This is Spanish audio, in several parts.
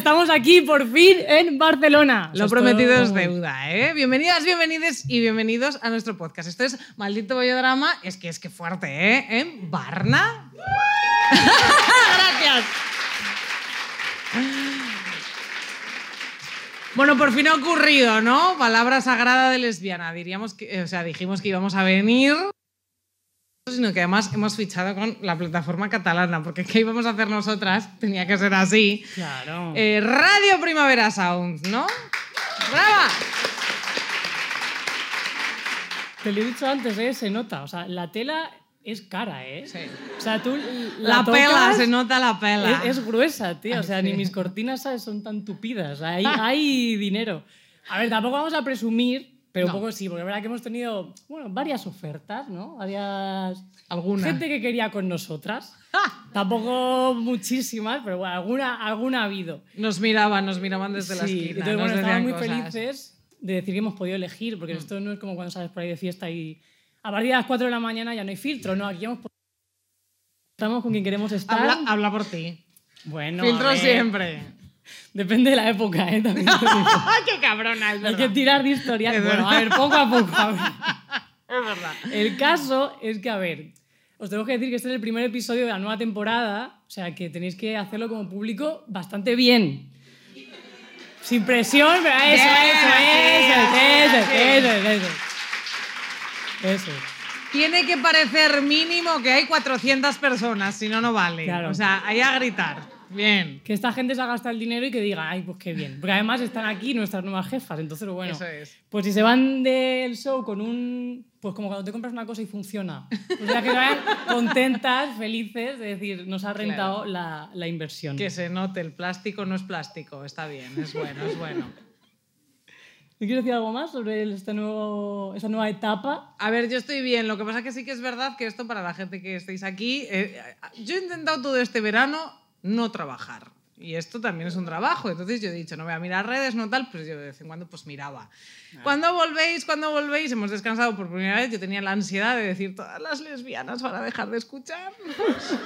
estamos aquí por fin en Barcelona. Lo prometido es deuda, ¿eh? Bienvenidas, bienvenidos y bienvenidos a nuestro podcast. Esto es Maldito Bollodrama. Es que es que fuerte, ¿eh? En Barna. Gracias. Bueno, por fin ha ocurrido, ¿no? Palabra sagrada de lesbiana. Diríamos que, o sea, dijimos que íbamos a venir, sino que además hemos fichado con la plataforma catalana, porque ¿qué íbamos a hacer nosotras? Tenía que ser así. Claro. Eh, Radio Primavera Sound, ¿no? ¡Brava! Te lo he dicho antes, ¿eh? se nota. O sea, la tela es cara, ¿eh? Sí. O sea, tú La, tocas, pela, se nota la pela. Es, es gruesa, tío. O sea, Ah, ni sí. mis cortinas ¿sabes? son tan tupidas. Hay, hay dinero. A ver, tampoco vamos a presumir, pero No. un poco sí, porque es verdad que hemos tenido bueno, varias ofertas, ¿no? Varias. Alguna. Gente que quería con nosotras. Tampoco muchísimas, pero bueno, alguna, alguna ha habido. Nos miraban, nos miraban desde la Sí, esquina. entonces, bueno, estamos muy cosas. Mm. felices de decir que hemos podido elegir, porque esto no es como cuando sales por ahí de fiesta y a partir de las 4 de la mañana ya no hay filtro, no, aquí hemos estamos con quien queremos estar. Habla, habla por ti. bueno, Filtro siempre. Depende de la época, ¿eh? También. ¡Qué cabrona! Es Hay que tirar de historia. Es Bueno, verdad. a ver, poco a poco. a ver. Es verdad. El caso es que, a ver, os tengo que decir que este es el primer episodio de la nueva temporada, o sea que tenéis que hacerlo como público bastante bien. Sin presión, pero eso, eso, eso, eso, eso. Eso. Tiene que parecer mínimo que hay 400 personas, si no, no vale. Claro. O sea, ahí a gritar. Bien. Que esta gente se ha gastado el dinero y que diga, ay, pues qué bien. Porque además están aquí nuestras nuevas jefas, entonces, bueno. Eso es. Pues si se van del show con un. Pues como cuando te compras una cosa y funciona. Pues ya que vayan contentas, felices, de decir, nos ha rentado la, la inversión. Que se note, el plástico no es plástico. Está bien, es bueno, es bueno. ¿Me quieres decir algo más sobre este nuevo, esta nueva etapa? A ver, yo estoy bien. Lo que pasa que sí que es verdad que esto para la gente que estéis aquí, eh, yo he intentado todo este verano no trabajar. Y esto también es un trabajo. Entonces yo he dicho, no voy a mirar redes, no tal, pues yo de vez en cuando pues miraba. Cuando volvéis, cuando volvéis, hemos descansado por primera vez, yo tenía la ansiedad de decir, todas las lesbianas van a dejar de escucharnos.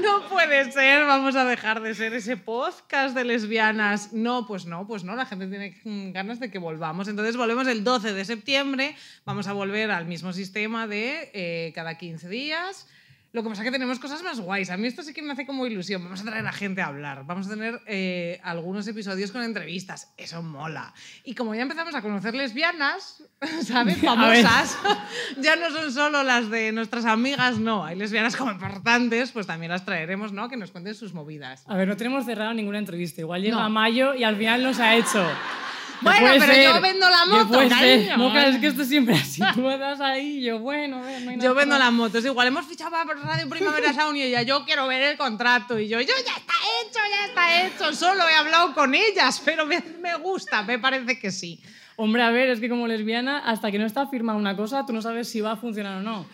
No puede ser, vamos a dejar de ser ese podcast de lesbianas. No, pues no, pues no, la gente tiene ganas de que volvamos. Entonces volvemos el 12 de septiembre, vamos a volver al mismo sistema de eh, cada 15 días. Lo que pasa es que tenemos cosas más guays. A mí esto sí que me hace como ilusión. Vamos a traer a gente a hablar. Vamos a tener eh, algunos episodios con entrevistas. Eso mola. Y como ya empezamos a conocer lesbianas, ¿sabes? Famosas. ya no son solo las de nuestras amigas, no. Hay lesbianas como importantes, pues también las traeremos, ¿no? Que nos cuenten sus movidas. A ver, no tenemos cerrado ninguna entrevista. Igual llega No. mayo y al final nos ha hecho. Bueno, puede pero ser, yo vendo la moto, puede ser. No, claro, es que esto es siempre así. Tú me das ahí yo, bueno, no hay nada Yo vendo las motos. Igual hemos fichado para Radio Primavera Sound y ella, yo quiero ver el contrato. Y yo, yo ya está hecho, ya está hecho. Solo he hablado con ellas, pero me, me gusta, me parece que sí. Hombre, a ver, es que como lesbiana, hasta que no está firmada una cosa, tú no sabes si va a funcionar o no.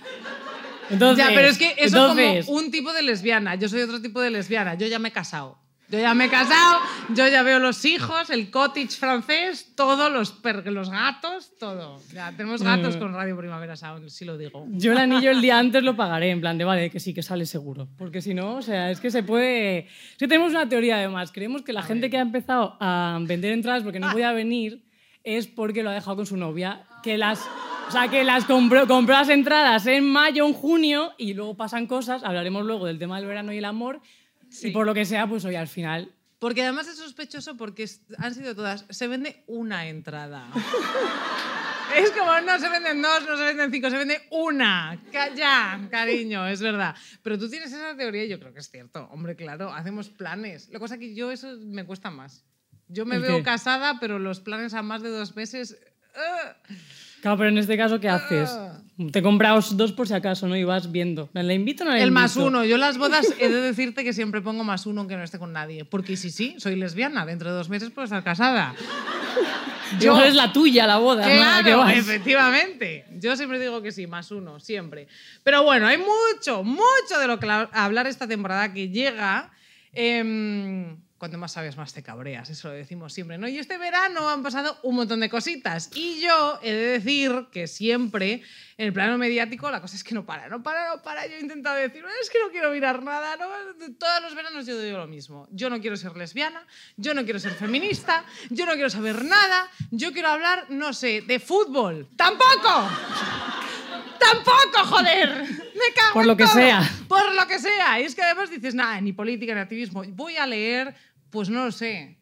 Entonces, ya, pero es que eso entonces, es como un tipo de lesbiana. Yo soy otro tipo de lesbiana. Yo ya me he casado. Yo ya me he casado, yo ya veo los hijos, el cottage francés, todos los, los gatos, todo. Ya, tenemos gatos con Radio Primavera Sound, si lo digo. Yo el anillo el día antes lo pagaré, en plan de, vale, que sí, que sale seguro. Porque si no, o sea, es que se puede... Es que tenemos una teoría además. Creemos que la gente que ha empezado a vender entradas porque no podía venir es porque lo ha dejado con su novia. Que las... O sea, que las compró, compró las entradas en mayo, en junio, y luego pasan cosas, hablaremos luego del tema del verano y el amor, y por lo que sea, pues hoy al final Porque además es sospechoso porque han sido todas. Se vende una entrada. es como no se venden dos, no se venden cinco, se vende una. Ya, cariño, es verdad. Pero tú tienes esa teoría y yo creo que es cierto. Hombre, claro, hacemos planes. Lo que pasa es que yo eso me cuesta más. Yo me ¿El veo qué? casada, pero los planes a más de dos meses. ¡ah! Claro, pero en este caso, ¿qué haces? Ah. Te compras dos por si acaso, ¿no? Y vas viendo. ¿Le invito o no le El más uno. Yo las bodas he de decirte que siempre pongo más uno aunque no esté con nadie. Porque sí, sí, soy lesbiana. Dentro de dos meses puedo estar casada. Yo es la tuya, la boda. ¿no? ¿A qué Claro, efectivamente. Yo siempre digo que sí, más uno, siempre. Pero bueno, hay mucho, mucho de lo que la- hablar esta temporada que llega. Em, cuando más sabes, más te cabreas. Eso lo decimos siempre, ¿no? Y este verano han pasado un montón de cositas. Y yo he de decir que siempre, en el plano mediático, la cosa es que no para, no para, no para. Yo he intentado decir, es que no quiero mirar nada. ¿no? Todos los veranos yo digo lo mismo. Yo no quiero ser lesbiana, yo no quiero ser feminista, yo no quiero saber nada, yo quiero hablar, no sé, de fútbol. ¡Tampoco! ¡Tampoco, joder! Me cago Por en lo que todo. sea. Por lo que sea. Y es que además dices, nada, ni política ni activismo. Voy a leer, pues no lo sé.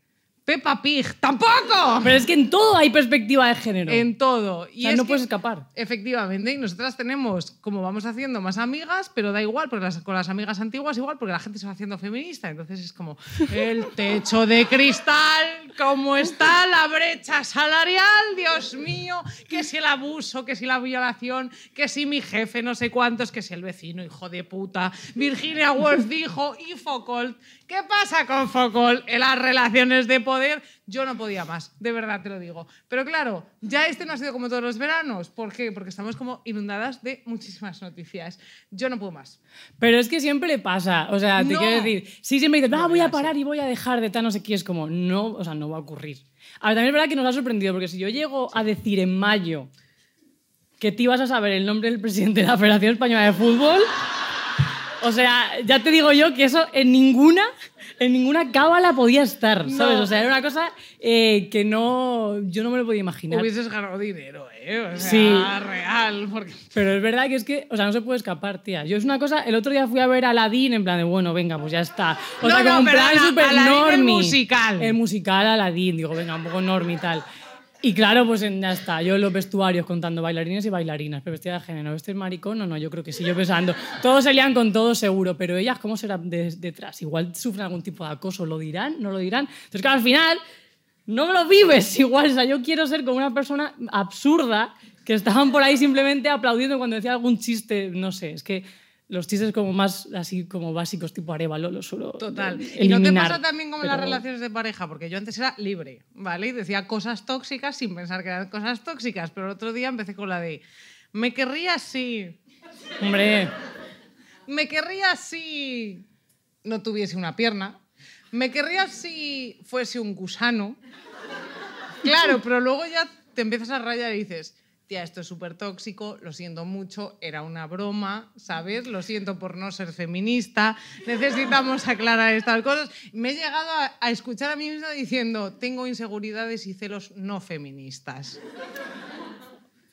Peppa Pig. ¡Tampoco! Pero es que en todo hay perspectiva de género. En todo. Y o sea, es no que, puedes escapar. Efectivamente, y nosotras tenemos, como vamos haciendo más amigas, pero da igual, porque las- con las amigas antiguas igual, porque la gente se va haciendo feminista. Entonces es como el techo de cristal, cómo está la brecha salarial, Dios mío, que si el abuso, que si la violación, que si mi jefe, no sé cuántos, que si el vecino, hijo de puta. Virginia Woolf dijo, y Foucault, ¿qué pasa con Foucault en las relaciones de poder? Yo no podía más, de verdad te lo digo. Pero claro, ya este no ha sido como todos los veranos. ¿Por qué? Porque estamos como inundadas de muchísimas noticias. Yo no puedo más. Pero es que siempre pasa. O sea, te No. quiero decir, sí, siempre dices, ah, No, voy a parar y voy a dejar de tal, no sé qué. Es como, no, o sea, no va a ocurrir. Ahora, también es verdad que nos ha sorprendido, porque si yo llego a decir en mayo que te ibas a saber el nombre del presidente de la Federación Española de Fútbol, o sea, ya te digo yo que eso en ninguna, en ninguna cábala podía estar, ¿sabes? No. O sea, era una cosa eh, que no, yo no me lo podía imaginar. Hubieses ganado dinero, ¿eh? O sea, Sí. real. Porque... Pero es verdad que es que, o sea, no se puede escapar, tía. Yo es una cosa, el otro día fui a ver a Aladdin en plan de, bueno, venga, pues ya está. O No, sea, no, como un plan súper Aladdin el normie. musical. El musical Aladdin, digo, venga, un poco normie y tal. Y claro, pues ya está. Yo en los vestuarios contando bailarines y bailarinas, pero vestida de género. ¿Este es maricón o no? Yo creo que sí. Yo pensando, todos se lían con todo seguro, pero ellas, ¿cómo serán de- detrás? Igual sufren algún tipo de acoso, ¿lo dirán? ¿No lo dirán? Entonces, claro, al final no lo vives igual. O sea, yo quiero ser como una persona absurda que estaban por ahí simplemente aplaudiendo cuando decía algún chiste. No sé, es que los chistes como más así como básicos tipo Arevalo los suelo Total. eh, ¿Y no te eliminar, pasa también como las relaciones de pareja? Porque yo antes era libre, ¿vale? Y decía cosas tóxicas sin pensar que eran cosas tóxicas, pero el otro día empecé con la de, me querría si, Hombre, me querría si no tuviese una pierna, me querría si fuese un gusano. Claro, pero luego ya te empiezas a rayar y dices, tía, esto es súper tóxico, lo siento mucho, era una broma, ¿sabes? Lo siento por no ser feminista, necesitamos aclarar estas cosas. Me he llegado a, a escuchar a mí misma diciendo, tengo inseguridades y celos no feministas.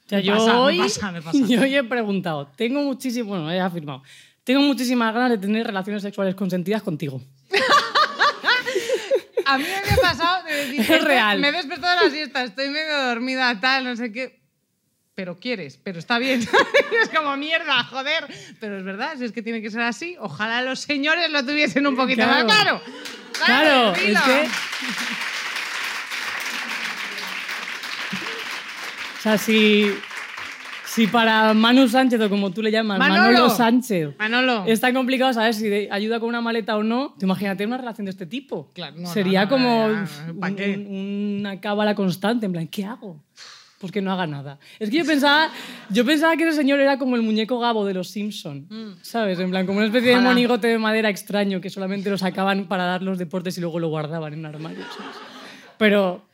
o sea, Me yo pasa, me hoy, pasa, me pasa. yo hoy he preguntado, tengo muchísimo, bueno, he afirmado, tengo muchísimas ganas de tener relaciones sexuales consentidas contigo. A mí me ha pasado de decir, Es "Estoy- real. me he despertado de la siesta, estoy medio dormida, tal, no sé qué. Pero quieres, pero está bien. es como mierda, joder. Pero es verdad, si es que tiene que ser así. Ojalá los señores lo tuviesen un poquito Claro. más claro. Claro, es que... O sea, si, si para Manu Sánchez, o como tú le llamas, Manolo. Manolo, Sánchez, Manolo. es tan complicado saber si de- ayuda con una maleta o no, tú imagínate una relación de este tipo. Claro, no, Sería no, no, como ya, uf, ¿pa' un- qué? un- una cábala constante, en plan, ¿qué hago? Pues que no haga nada. Es que yo pensaba, yo pensaba que ese señor era como el muñeco Gabo de los Simpson, ¿sabes? En plan, como una especie de Mm. Ojalá. monigote de madera extraño que solamente lo sacaban para dar los deportes y luego lo guardaban en un armario, ¿sabes? Pero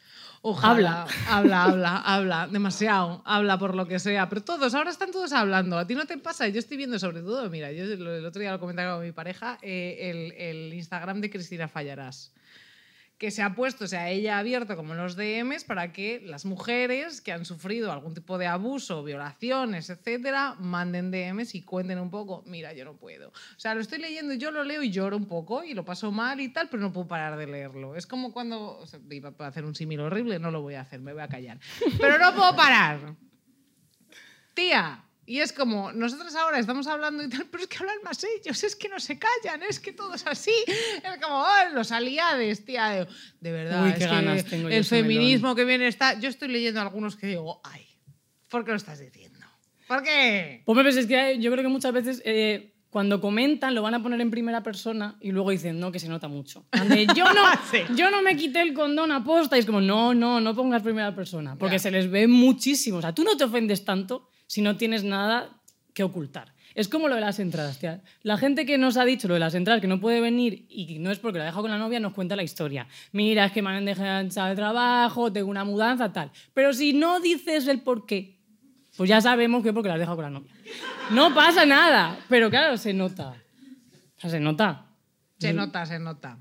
Ojalá. Habla, habla, habla. Demasiado. Habla por lo que sea. Pero todos, ahora están todos hablando. ¿A ti no te pasa? Yo estoy viendo sobre todo, mira, yo el el otro día lo comentaba con mi pareja, eh, el, el Instagram de Cristina Fallarás. Que se ha puesto, o sea, ella ha abierto como los DMs para que las mujeres que han sufrido algún tipo de abuso, violaciones, etcétera, manden DMs y cuenten un poco. Mira, yo no puedo. O sea, lo estoy leyendo, yo lo leo y lloro un poco y lo paso mal y tal, pero no puedo parar de leerlo. Es como cuando. O sea, iba a hacer un símil horrible, no lo voy a hacer, me voy a callar. Pero no puedo parar. Tía. Y es como, nosotros ahora estamos hablando y tal, pero es que hablan más ellos, es que no se callan, es que todo es así. Es como, oh, los aliades, tía. De, verdad, Uy, es qué que ganas tengo yo el feminismo que viene está. Yo estoy leyendo algunos que digo, ay, ¿por qué lo estás diciendo? ¿Por qué? Pues ves, es que yo creo que muchas veces eh, cuando comentan lo van a poner en primera persona y luego dicen, no, que se nota mucho. Yo, no, Sí. yo no me quité el condón a posta. Y es como, no, no, no pongas primera persona. Porque se les ve muchísimo. O sea, tú no te ofendes tanto si no tienes nada que ocultar. Es como lo de las entradas. La gente que nos ha dicho lo de las entradas, que no puede venir y no es porque lo ha dejado con la novia, nos cuenta la historia. Mira, es que me han dejado de trabajo, tengo una mudanza, tal. Pero si no dices el por qué, pues ya sabemos que es porque la has dejado con la novia. No pasa nada, pero claro, se nota. Se nota. Se nota, se nota.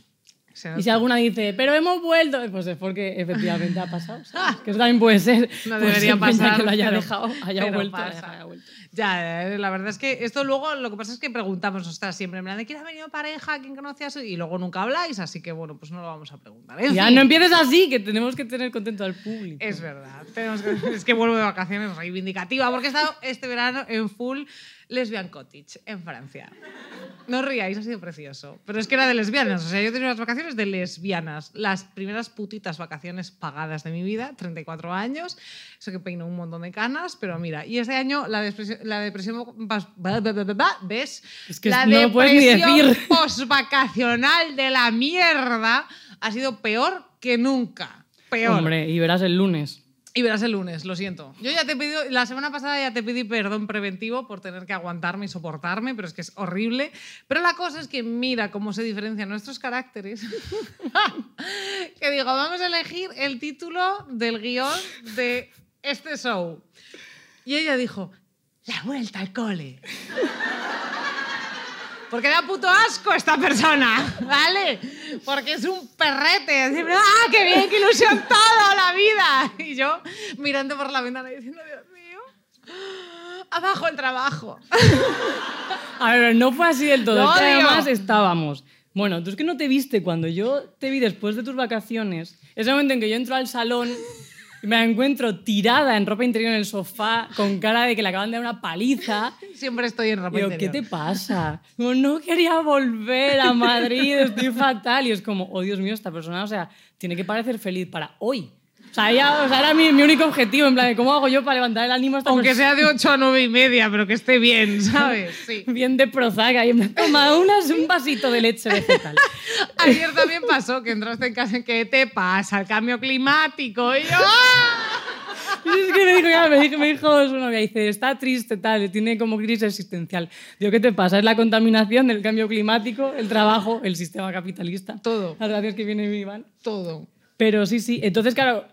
Y si alguna dice, pero hemos vuelto, pues es porque efectivamente ha pasado. ¿sabes? Que eso también puede ser. No debería peña pasar, que lo haya pero- dejado, haya pero vuelto, pasa. haya vuelto. Ya, eh, la verdad es que esto luego lo que pasa es que preguntamos, ostras, siempre en plan de quién ha venido pareja, quién conocías y luego nunca habláis, así que bueno, pues no lo vamos a preguntar. En Ya fin, no empieces así, que tenemos que tener contento al público. Es verdad, tenemos que- es que vuelvo de vacaciones reivindicativa porque he estado este verano en full Lesbian Cottage en Francia. No ríais, ha sido precioso. Pero es que era de lesbianas, o sea, yo tenido unas vacaciones de lesbianas, las primeras putitas vacaciones pagadas de mi vida, 34 años, eso que peino un montón de canas, pero mira, y este año la depresión, la depresión ¿ves? Es que la no depresión postvacacional de la mierda ha sido peor que nunca. Peor. Hombre, y verás el lunes. Y verás el lunes, lo siento. Yo ya te pedido, la semana pasada ya te pedí perdón preventivo por tener que aguantarme y soportarme, pero es que es horrible. Pero la cosa es que mira cómo se diferencian nuestros caracteres. que digo, vamos a elegir el título del guion de este show. Y ella dijo, la vuelta al cole. Porque da puto asco esta persona, ¿vale? Porque es un perrete. Siempre, ¡ah, qué bien, qué ilusión toda la vida! Y yo mirando por la ventana y diciendo, Dios mío, abajo el trabajo. A ver, no fue así del todo. Lo es que odio. además estábamos. Bueno, tú es que no te viste cuando yo te vi después de tus vacaciones. Ese momento en que yo entro al salón y me la encuentro tirada en ropa interior en el sofá con cara de que le acaban de dar una paliza. Siempre estoy en ropa Digo, ¿qué interior. te pasa? Como, no quería volver a Madrid, estoy fatal. Y es como, oh Dios mío, esta persona, o sea, tiene que parecer feliz para hoy. O sea, ella, o sea era mi, mi único objetivo, en plan, de ¿cómo hago yo para levantar el ánimo a esta Aunque persona? sea de 8 a 9 y media, pero que esté bien, ¿sabes? Sí. Bien de Prozac, y me toma unas, un vasito de leche vegetal. Ayer también pasó que entraste en casa y ¿qué te pasa? El cambio climático. Y yo, ¡ah! Y es que me dijo, ya, me dijo, me dijo su novia, dice, está triste, tal, tiene como crisis existencial. Digo, ¿qué te pasa? Es la contaminación, el cambio climático, el trabajo, el sistema capitalista. Todo. Las gracias que viene mi Iván. Todo. Pero sí, sí. Entonces, claro,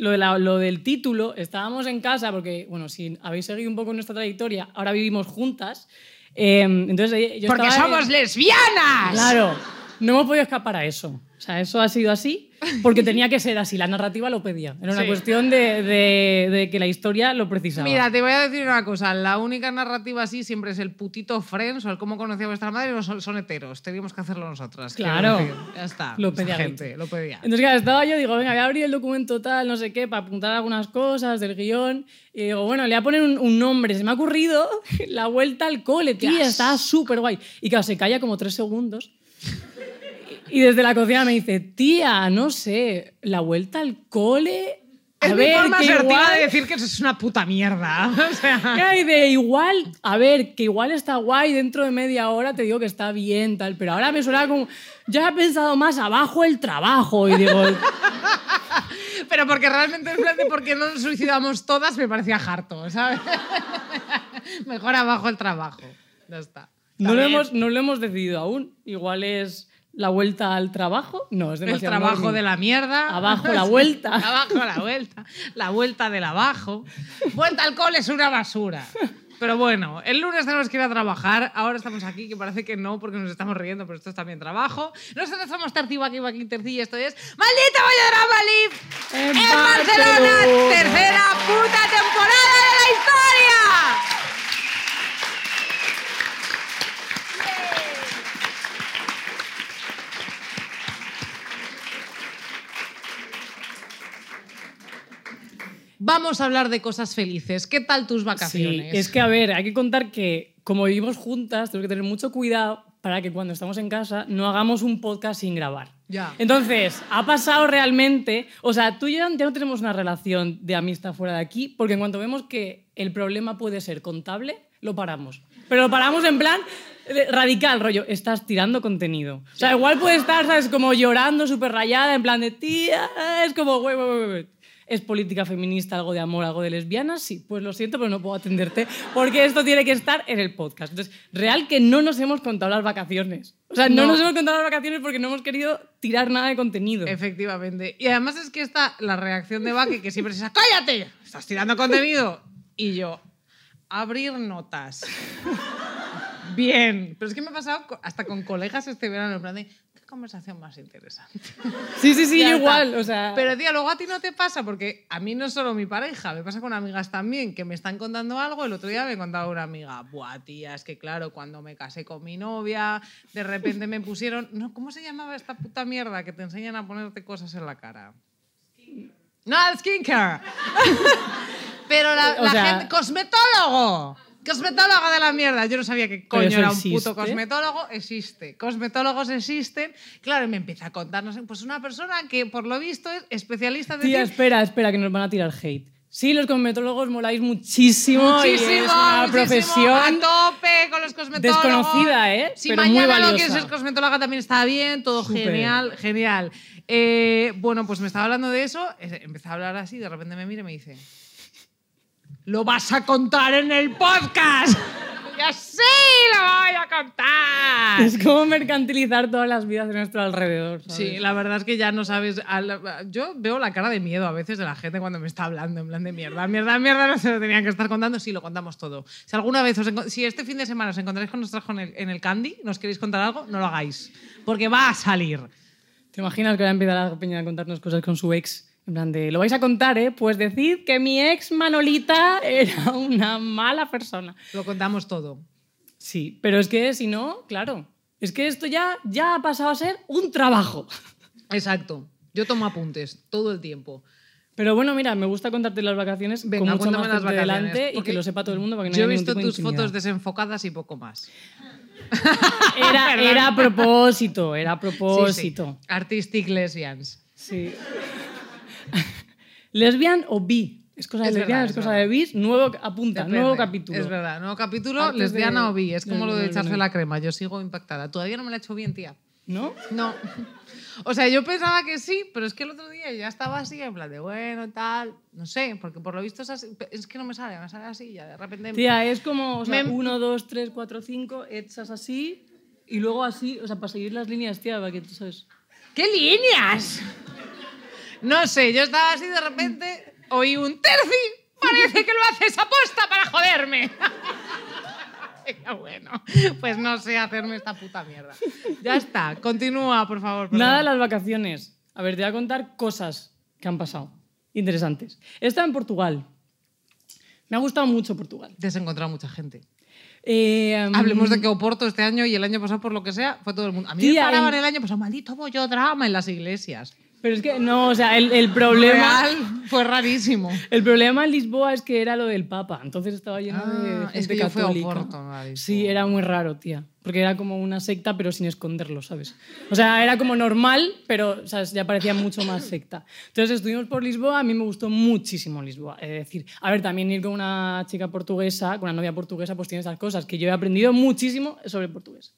lo, de la- lo del título, estábamos en casa, porque, bueno, si habéis seguido un poco nuestra trayectoria, ahora vivimos juntas. eh, entonces, eh, yo Porque estaba- somos lesbianas. Claro, no hemos podido escapar a eso. O sea, eso ha sido así porque tenía que ser así. La narrativa lo pedía. Era una Sí. cuestión de, de- de que la historia lo precisaba. Mira, te voy a decir una cosa. La única narrativa así siempre es el putito Friends o el cómo conocía a vuestra madre o son, son heteros. Teníamos que hacerlo nosotras. Claro. decir. Ya está. Lo pedía gente. Lo pedía. Entonces, claro, estaba yo, digo, venga, voy a abrir el documento tal, no sé qué, para apuntar algunas cosas del guion. Y digo, bueno, le voy a poner un, un nombre. Se me ha ocurrido la vuelta al cole, tía, Yes. estaba súper guay. Y claro, se calla como tres segundos. Y desde la cocina me dice, tía, no sé, la vuelta al cole. A Es mi ver, forma que asertiva igual... de decir que eso es una puta mierda. O sea, y de igual, a ver, que igual está guay, dentro de media hora te digo que está bien, tal, pero ahora me suena como, ya he pensado más abajo el trabajo y digo, pero porque realmente en plan de por qué no nos suicidamos todas me parecía harto, ¿sabes? Mejor abajo el trabajo. Ya está. no lo, Está hemos, no lo hemos decidido aún, igual es la vuelta al trabajo, no, es El demasiado trabajo normie. de la mierda. Abajo la vuelta. abajo la vuelta. La vuelta del abajo. Vuelta al cole es una basura. Pero bueno, el lunes tenemos que ir a trabajar. Ahora estamos aquí, que parece que no, porque nos estamos riendo, pero esto es también trabajo. Nosotros somos Terci Waki Waki Terci y esto es ¡Maldita Drama Live! En ¡En Barcelona! Barcelona. ¡Tercera puta temporada de la historia! Vamos a hablar de cosas felices. ¿Qué tal tus Sí, vacaciones? es que a ver, hay que contar que como vivimos juntas, tenemos que tener mucho cuidado para que cuando estamos en casa no hagamos un podcast sin grabar. Ya. Entonces, ha pasado realmente, o sea, tú y yo ya no tenemos una relación de amistad fuera de aquí, porque en cuanto vemos que el problema puede ser contable, lo paramos. Pero lo paramos en plan eh, radical, rollo, estás tirando contenido. O sea, igual puede estar, ¿sabes? Como llorando, súper rayada, en plan de tía, es como, güey, güey, güey. Es política feminista, algo de amor, algo de lesbianas, sí, pues lo siento, pero no puedo atenderte porque esto tiene que estar en el podcast. Entonces, real que no nos hemos contado las vacaciones. O sea, no, No. nos hemos contado las vacaciones porque no hemos querido tirar nada de contenido. Efectivamente. Y además es que está la reacción de Baque, que siempre es esa, ¡cállate! Estás tirando contenido. Y yo, abrir notas. Bien. Pero es que me ha pasado hasta con colegas este verano, en plan de, conversación más interesante. Sí, sí, sí, igual. O sea, Pero, tía, luego a ti no te pasa, porque a mí no es solo mi pareja, me pasa con amigas también, que me están contando algo. El otro día me contaba una amiga, buah, tía, es que claro, cuando me casé con mi novia, de repente me pusieron. No, ¿Cómo se llamaba esta puta mierda que te enseñan a ponerte cosas en la cara? No, el skincare. Pero la, O la sea- gente. ¡Cosmetólogo! Cosmetólogo de la mierda. Yo no sabía que coño era un existe. puto cosmetólogo. Existe. Cosmetólogos existen. Claro, y me empieza a contarnos. Pues una persona que, por lo visto, es especialista de tía, espera, espera, que nos van a tirar hate. Sí, los cosmetólogos moláis muchísimo, y es una muchísimo, profesión a tope con los cosmetólogos. Desconocida, ¿eh? Si Pero muy mañana lo valiosa. quieres ser cosmetóloga también está bien, todo Súper. genial, genial. Eh, bueno, pues me estaba hablando de eso, eh, empecé a hablar así, de repente me mira y me dice, lo vas a contar en el podcast. ya sí, lo voy a contar. Es como mercantilizar todas las vidas de nuestro alrededor. ¿sabes? Sí, la verdad es que ya no sabes. al- Yo veo la cara de miedo a veces de la gente cuando me está hablando, en plan de mierda, mierda, mierda, no se lo tenían que estar contando. Sí, lo contamos todo. Si alguna vez os si este fin de semana os encontráis con nosotros en el, Candy, nos queréis contar algo, no lo hagáis. Porque va a salir. ¿Te imaginas que ahora empieza la peña a contarnos cosas con su ex? En plan de, lo vais a contar, ¿eh? Pues decid que mi ex Manolita era una mala persona. Lo contamos todo. Sí, pero es que si no, claro, es que esto ya, ya ha pasado a ser un trabajo. Exacto. Yo tomo apuntes todo el tiempo. Pero bueno, mira, me gusta contarte las vacaciones Venga, con mucho más las vacaciones. delante y que lo sepa todo el mundo para que no Yo he visto tipo tus de fotos desenfocadas y poco más. Era, era a propósito, era a Sí, sí. propósito. Artistic lesbians. Sí. ¿Lesbian o bi? Es cosa de Es lesbiana, verdad, es cosa verdad. de bis. Nuevo, apunta, Depende. nuevo capítulo. Es verdad, nuevo capítulo, Partes lesbiana de- o bi. Es como lo de echarse la crema. Yo sigo impactada. Todavía no me la he hecho bien, tía. ¿No? No. O sea, yo pensaba que sí, pero es que el otro día ya estaba así, en plan de bueno, tal. No sé, porque por lo visto es así. Es que no me sale, me sale así, ya de repente. Tía, es como, o sea, Me- 1, 2, 3, 4, 5, echas así y luego así, o sea, para seguir las líneas, tía, para que tú sabes. ¿Qué líneas? No sé, yo estaba así de repente, oí un terci. Parece que lo haces aposta para joderme. Bueno, pues no sé hacerme esta puta mierda. Ya está, continúa, por favor. perdón. Nada, las vacaciones. A ver, te voy a contar cosas que han pasado. Interesantes. He estado en Portugal. Me ha gustado mucho Portugal. Te has encontrado mucha gente. Eh, um, Hablemos de que Oporto este año y el año pasado, por lo que sea, fue todo el mundo. A mí me Tía, paraban en- el año pasado, maldito bollo drama en las iglesias. Pero es que, no, o sea, el, el problema... Real, fue rarísimo. El problema en Lisboa es que era lo del Papa, entonces estaba lleno Ah, de gente es que yo a no Lisboa. Sí, era muy raro, tía, porque era como una secta pero sin esconderlo, ¿sabes? O sea, era como normal, pero ¿sabes? ya parecía mucho más secta. Entonces estuvimos por Lisboa, a mí me gustó muchísimo Lisboa. Es decir, a ver, también ir con una chica portuguesa, con una novia portuguesa, pues tiene esas cosas que yo he aprendido muchísimo sobre portugués.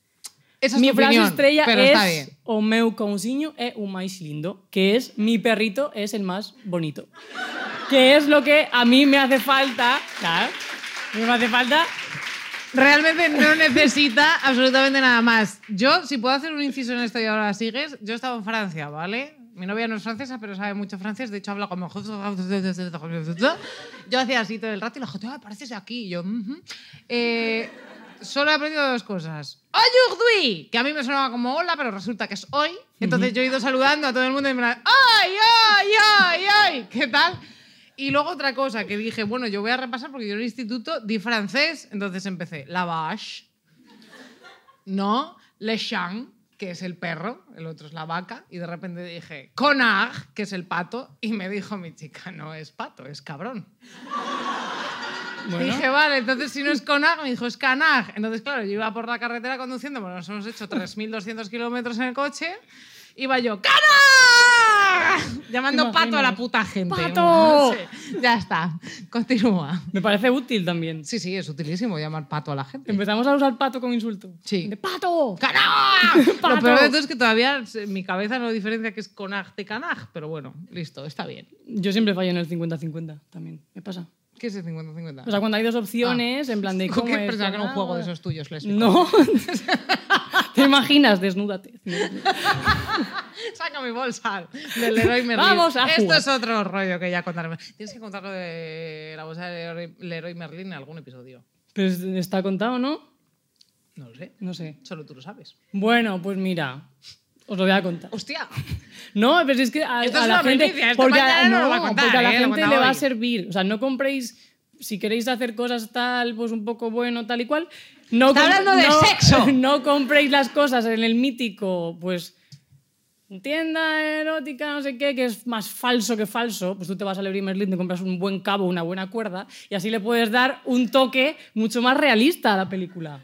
Esa es mi tu frase opinión, estrella pero es está bien. o meu cãozinho é o máis lindo, que es mi perrito es el más bonito. Que es lo que a mí me hace falta, claro, me hace falta Realmente no necesita absolutamente nada más. Yo, si puedo hacer un inciso en esto y ahora sigues, yo estaba en Francia, ¿vale? Mi novia no es francesa, pero sabe mucho francés. De hecho, habla como... Yo hacía así todo el rato y la gente, "Ah, pareces aquí. Y yo. Eh, solo he aprendido dos cosas. Aujourd'hui, que a mí me sonaba como hola, pero resulta que es hoy. Entonces yo he ido saludando a todo el mundo y me ¡ay, ay, ay, ay! ¿Qué tal? Y luego otra cosa que dije, bueno, yo voy a repasar porque yo en el instituto di francés, entonces empecé la vache, no, le chien, que es el perro, el otro es la vaca, y de repente dije conard, que es el pato, y me dijo mi chica, no es pato, es cabrón. Bueno, Dije, vale, entonces si no es conag, me dijo, es canag. Entonces, claro, yo iba por la carretera conduciendo, bueno, nos hemos hecho 3.200 kilómetros en el coche, iba yo, ¡canag! Llamando ¿Te pato a la puta gente. ¡Pato! Sí, ya está. Continúa. Me parece útil también. Sí, sí, es utilísimo llamar pato a la gente. Empezamos a usar pato como insulto. Sí. De pato. ¡Canaj! Pato. Lo peor de todo es que todavía se- mi cabeza no diferencia que es conaj de canaj, pero bueno, listo, está bien. Yo siempre fallo en el 50-50 también. Me pasa. ¿Qué es el 50-50? O sea, cuando hay dos opciones, en plan de ¿Cómo que es, pensaba que era un ah, juego de esos tuyos, lésbicos? No. ¿Te imaginas? Desnúdate. Saca mi bolsa del Leroy Merlin. Vamos a Esto jugar. es otro rollo que ya contaremos. Tienes que contarlo de la bolsa de Leroy- Leroy Merlin en algún episodio. Pues está contado, ¿no? No lo sé. No sé. Solo tú lo sabes. Bueno, pues mira, os lo voy a contar. ¡Hostia! No, pero es que a, Esto a es la una gente, primicia, esto porque, a, mañana no lo va a no, contar, porque a la ¿eh? Lo gente cuenta le va a hoy. servir. O sea, no compréis si queréis hacer cosas tal, pues un poco bueno, tal y cual. No Está comp- hablando de no- sexo. No compréis las cosas en el mítico, pues tienda erótica, no sé qué, que es más falso que falso, pues tú te vas a Leroy Merlin, te compras un buen cabo, una buena cuerda, y así le puedes dar un toque mucho más realista a la película.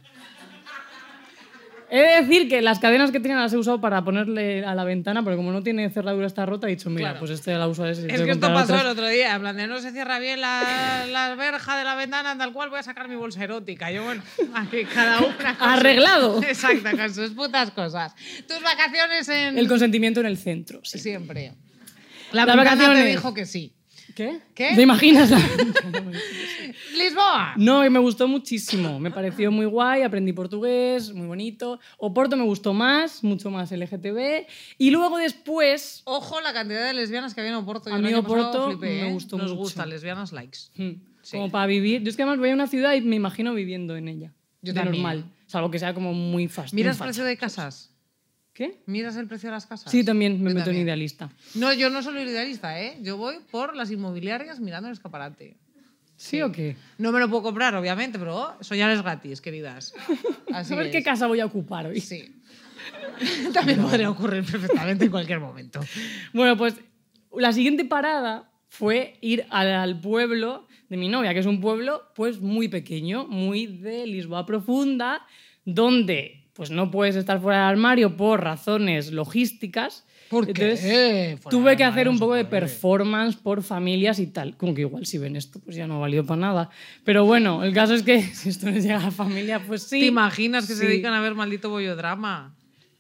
He de decir que las cadenas que tenía las he usado para ponerle a la ventana, porque como no tiene cerradura está rota, he dicho, mira, Claro. pues este la uso así. Es que esto pasó el otro día, en plan de no se cierra bien la, la verja de la ventana, tal cual voy a sacar mi bolsa erótica. Yo, bueno, aquí cada una. Arreglado. Exacto, con sus putas cosas. Tus vacaciones en. El consentimiento en el centro, sí. Siempre. La te vacaciones. dijo que sí. ¿Qué? ¿Qué? ¿Te imaginas? ¡Lisboa! no, me gustó muchísimo. Me pareció muy guay, aprendí portugués, muy bonito. Oporto me gustó más, mucho más LGTB. Y luego después... Ojo la cantidad de lesbianas que había en Oporto. Yo A mí Oporto flipé, me ¿eh? gustó Nos mucho. gusta, lesbianas likes. hmm, Sí. Como para vivir. Yo es que además voy a una ciudad y me imagino viviendo en ella. Yo de también. normal. Salvo que sea como muy fácil. ¿Miras precio de casas? ¿Qué? ¿Miras el precio de las casas? Sí, también me Yo meto en también. idealista. No, yo no soy idealista, ¿eh? Yo voy por las inmobiliarias mirando el escaparate. ¿Sí, o qué? No me lo puedo comprar, obviamente, pero soñar es gratis, queridas. Así a ver es. qué casa voy a ocupar hoy. Sí. También podría ocurrir perfectamente en cualquier momento. Bueno, pues la siguiente parada fue ir al, al pueblo de mi novia, que es un pueblo pues muy pequeño, muy de Lisboa profunda, donde pues no puedes estar fuera del armario por razones logísticas. ¿Por qué? Entonces, tuve que hacer un poco de performance por familias y tal. Como que igual si ven esto, pues ya no valió para nada. Pero bueno, el caso es que si esto les llega a la familia, pues sí. ¿Te imaginas que se dedican a ver maldito bollodrama?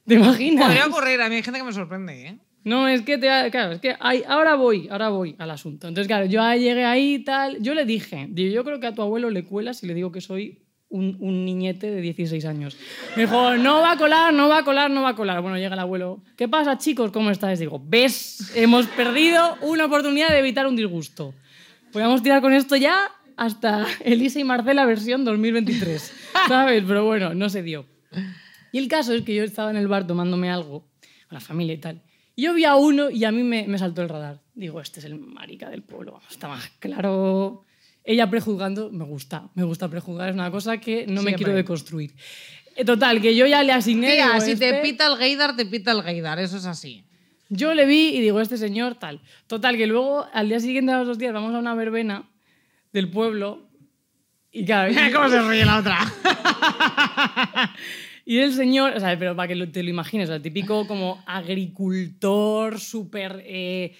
¿Te imaginas? Podría ocurrir, a mí hay gente que me sorprende, ¿eh? No, es que, te, claro, es que ahí- ahora voy, ahora voy al asunto. Entonces, claro, yo llegué ahí y tal. Yo le dije, digo, yo creo que a tu abuelo le cuelas y le digo que soy un, niñete de 16 años. Me dijo, no va a colar, no va a colar, no va a colar. Bueno, llega el abuelo, ¿qué pasa, chicos? ¿Cómo estáis? Digo, ¿ves? Hemos perdido una oportunidad de evitar un disgusto. Podríamos tirar con esto ya hasta Elisa y Marcela versión 2023, ¿sabes? Pero bueno, no se dio. Y el caso es que yo estaba en el bar tomándome algo con la familia y tal. Y yo vi a uno y a mí me, me saltó el radar. Digo, este es el marica del pueblo. Está más claro. Ella prejuzgando, me gusta. Me gusta prejuzgar, es una cosa que no me Siempre. quiero deconstruir. Eh, Total, que yo ya le asigné. Tía, si te este- pita el gaydar, te pita el gaydar, eso es así. yo le vi y digo, este señor tal. Total, que luego al día siguiente a los dos días vamos a una verbena del pueblo. Y claro, ¿Cómo se ríe la otra? Y el señor, o sea, pero para que te lo imagines, sea, típico como agricultor, súper. eh,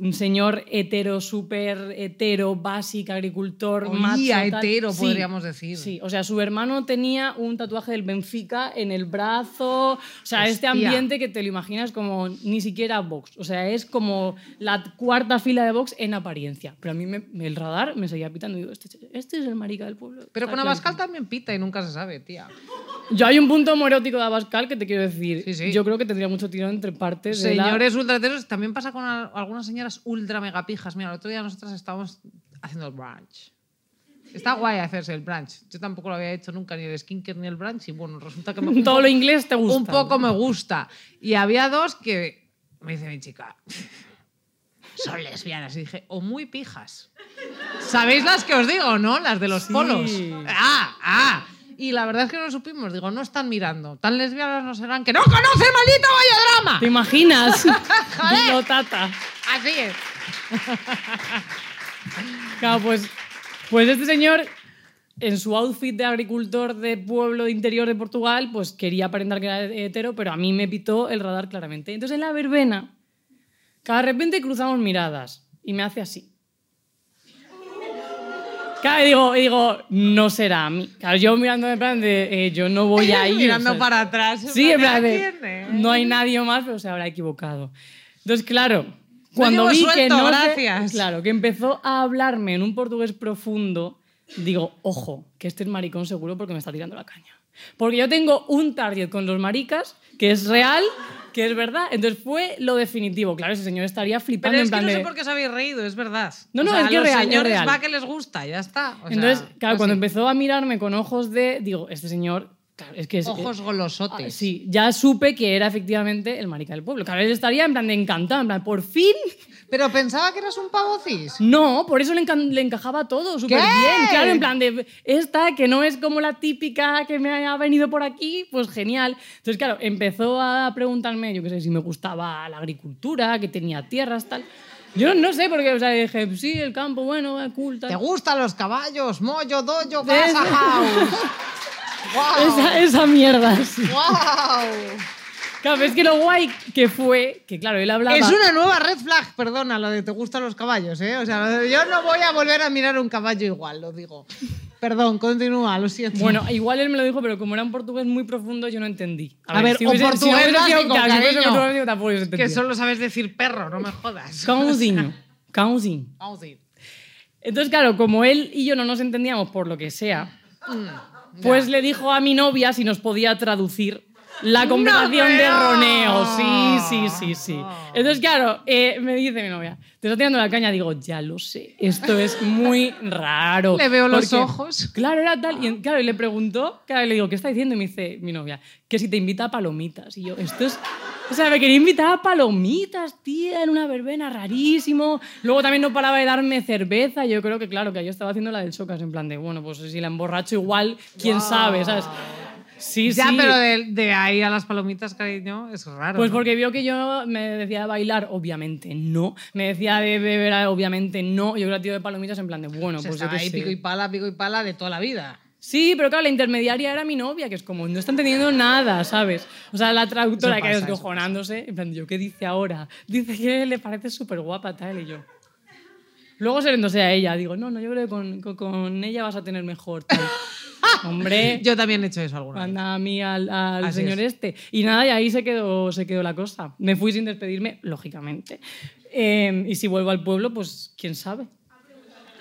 un señor hetero, súper hetero, básico, agricultor, Olía macho. tal. hetero, Sí, podríamos decir. Sí, o sea, su hermano tenía un tatuaje del Benfica en el brazo. O sea, este Hostia. ambiente que te lo imaginas como ni siquiera Vox. O sea, es como la cuarta fila de Vox en apariencia. Pero a mí me- el radar me seguía pitando y digo, este, este es el marica del pueblo. Pero Está con Abascal también pita y nunca se sabe, tía. Yo hay un punto homoerótico de Abascal que te quiero decir. Sí, sí. Yo creo que tendría mucho tirón entre partes de la- Señores ultrateros, también pasa con al- algunas señoras ultra megapijas. Mira, el otro día nosotras estábamos haciendo el brunch. Está guay hacerse el brunch. Yo tampoco lo había hecho nunca, ni el skincare ni el brunch. Y bueno, resulta que me, Todo lo inglés te gusta. Un poco me gusta. Y había dos que me dice mi chica, son lesbianas. Y dije, o muy pijas. ¿Sabéis las que os digo, no? Las de los Sí. polos. Ah, ah. Y la verdad es que no lo supimos. Digo, no están mirando. Tan lesbianas no serán que no conoce maldito ¿Te bollodrama. imaginas? Dilo, tata. Así es. Claro, pues, pues este señor, en su outfit de agricultor de pueblo de interior de Portugal, pues quería aparentar que era hetero, pero a mí me pitó el radar claramente. Entonces en la verbena, Cada repente cruzamos miradas y me hace así. Claro, y digo, y digo, no será a mí. Claro, yo mirando en plan de, eh, yo no voy a ir. Mirando o sea, para atrás. Sí, en plan de, no hay nadie más, pero se habrá equivocado. Entonces, claro, cuando vi que suelto, no se- gracias. claro, que empezó a hablarme en un portugués profundo, digo, ojo, que este es maricón seguro porque me está tirando la caña. Porque yo tengo un target con los maricas que es real, que es verdad. Entonces fue lo definitivo. Claro, ese señor estaría flipando Pero en es que plan no sé por qué os habéis reído, es verdad. No, O no, sea, es que a los es real, es señores real. va que les gusta, ya está. O sea, Entonces, claro, cuando así. empezó a mirarme con ojos de, digo, este señor, claro, es que es, Ojos golosotes. Ah, Sí, ya supe que era efectivamente el marica del pueblo. Claro, él estaría en plan de encantado, en plan, por fin. Pero pensaba que eras un pavo cis. No, por eso le, encajaba todo súper bien. Claro, en plan de esta, que no es como la típica que me ha venido por aquí, pues genial. Entonces, claro, empezó a preguntarme, yo qué sé, si me gustaba la agricultura, que tenía tierras, tal. Yo no sé, porque, o sea, dije, sí, el campo, bueno, eh, cool. ¿Te gustan los caballos? Mollo, doyo, De casa house. ¡Wow! Esa, esa mierda, sí. ¡Wow! Claro, es que lo guay que fue, que claro, él hablaba... Es una nueva red flag, perdona, lo de te gustan los caballos, ¿eh? O sea, yo no voy a volver a mirar un caballo igual, lo digo. Perdón, continúa, lo siento. Bueno, igual él me lo dijo, pero como era un portugués muy profundo, yo no entendí. A ver, o hubiese- portugués básico, si fuese cariño. básico, tampoco que solo sabes decir perro, no me jodas. Cãozinho. Cãozinho. Vamos a ir. Entonces, claro, como él y yo no nos entendíamos por lo que sea, Mm, pues le dijo a mi novia si nos podía traducir la conversación de creo. roneo. Sí, sí, sí, sí. Entonces, claro, eh, me dice mi novia, te está tirando la caña. Digo, ya lo sé, esto es muy raro. Le veo los Porque, ojos. Claro, era tal. Y claro, y le preguntó, claro, y le digo, ¿qué está diciendo? Y me dice mi novia, que si te invita a palomitas. Y yo, esto es. O sea, me quería invitar a palomitas, tía, en una verbena, rarísimo. Luego también no paraba de darme cerveza. Yo creo que, claro, que yo estaba haciendo la del chocas, en plan de, bueno, pues si la emborracho igual, quién sabe, ¿sabes? Sí, Ya, sí. pero de, de ahí a las palomitas, cariño, es raro. Pues ¿no? porque vio que yo me decía de bailar, obviamente no. Me decía de beber, obviamente no. Yo era tío de palomitas en plan de, bueno, O sea, pues yo ahí sé. pico y pala, pico y pala de toda la vida. Sí, pero claro, la intermediaria era mi novia, que es como, no está entendiendo nada, ¿sabes? O sea, la traductora que descojonándose, en plan, ¿yo qué dice ahora? Dice que le parece súper guapa, tal, y yo. Luego se lo endosé a ella, digo, no, no, yo creo que con, con- con ella vas a tener mejor, tal. Hombre, Yo también he hecho eso alguna vez. manda a mí al, señor es. este. Y nada, y ahí se quedó, se quedó la cosa. Me fui sin despedirme, lógicamente. Eh, y si vuelvo al pueblo, pues quién sabe.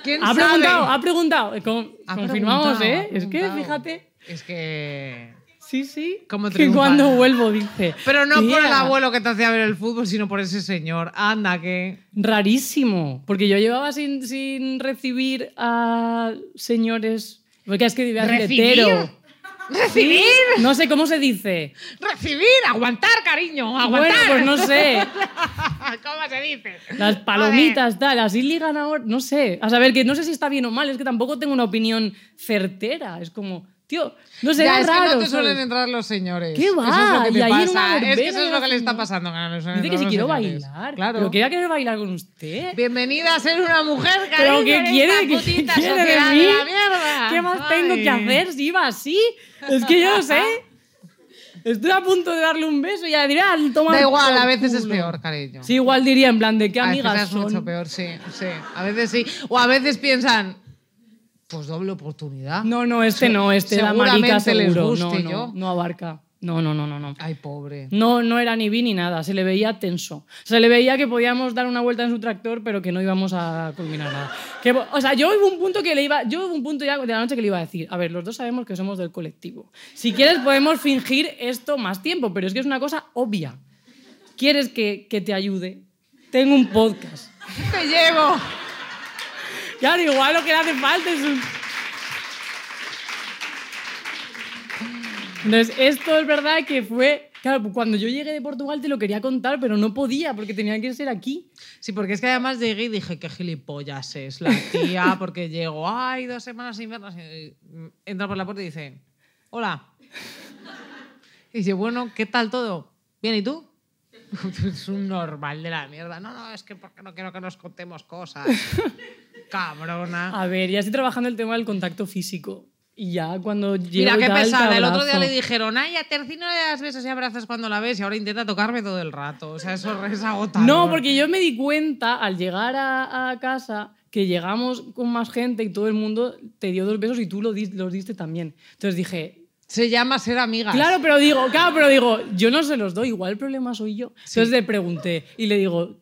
¿Quién Ha sabe? preguntado, ha preguntado. Eh, con- Ha confirmamos, preguntado, ¿eh? ha Es que, fíjate. Es que... Sí, sí. Cómo que cuando vuelvo dice. Pero no por el "Tía, abuelo que te hacía ver el fútbol, sino por ese señor. Anda, que... Rarísimo. Porque yo llevaba sin, sin recibir a señores. Porque es que ¿Recibir? hetero. ¡Recibir! No sé cómo se dice. ¡Recibir! ¡Aguantar, cariño! ¡Aguantar! Bueno, pues no sé. ¿Cómo se dice? Las palomitas, tal, así ligan ahora. No sé. A saber, que no sé si está bien o mal. Es que tampoco tengo una opinión certera. Es como, tío, no sé, ya, es que raro. no te suelen ¿sabes? entrar los señores. ¿Qué Eso va? es lo que Y ahí pasa. Es que eso es lo que le está pasando. que no Dice que si los quiero señores. bailar. Claro. Pero que ya quiero bailar con usted. Bienvenida a ser una mujer, cariño. ¿Pero qué quiere? ¿Qué quiere de mí? la mierda. ¿Qué más tengo que Ay. hacer si iba así? Es que yo no sé. Estoy a punto de darle un beso y ya diré, ah, toma. Da igual, a veces es culo. peor, cariño. Sí, igual diría en plan de qué a veces amigas es son. mucho peor, sí, sí. A veces sí. O a veces piensan, pues doble oportunidad. No, no, este no, este era marica Seguramente les seguro. guste no, no, yo. no abarca. No, no, no, no, no. Ay, pobre. No, no era ni vi ni nada, se le veía tenso. Se le veía que podíamos dar una vuelta en su tractor, pero que no íbamos a culminar nada. Que, o sea, yo hubo un punto que le iba, yo hubo un punto ya de la noche que le iba a decir, a ver, los dos sabemos que somos del colectivo. Si quieres podemos fingir esto más tiempo, pero es que es una cosa obvia. ¿Quieres que, que te ayude? Tengo un podcast. Te llevo. Claro, igual lo que le hace falta es un... Entonces, esto es verdad que fue... Claro, cuando yo llegué de Portugal te lo quería contar, pero no podía porque tenía que ser aquí. Sí, porque es que además llegué y dije, qué gilipollas es la tía, porque llego, ay, dos semanas sin vernos. Entra por la puerta y dice, hola. Y dice, bueno, ¿qué tal todo? Bien, ¿y tú? Es un normal de la mierda. No, no, es que porque no quiero que nos contemos cosas. Cabrona. A ver, ya estoy trabajando el tema del contacto físico. Y ya cuando llego Mira qué tal, te pesada. El otro día abrazo. le dijeron, ay, a Terci no le das besos y abrazos cuando la ves y ahora intenta tocarme todo el rato. O sea, eso es agotador. No, porque yo me di cuenta al llegar a, a casa que llegamos con más gente y todo el mundo te dio dos besos y tú lo dis- los diste también. Entonces dije, Se llama ser amigas. claro, pero digo, claro, pero digo, yo no se los doy, igual el problema soy yo. Entonces le pregunté y le digo,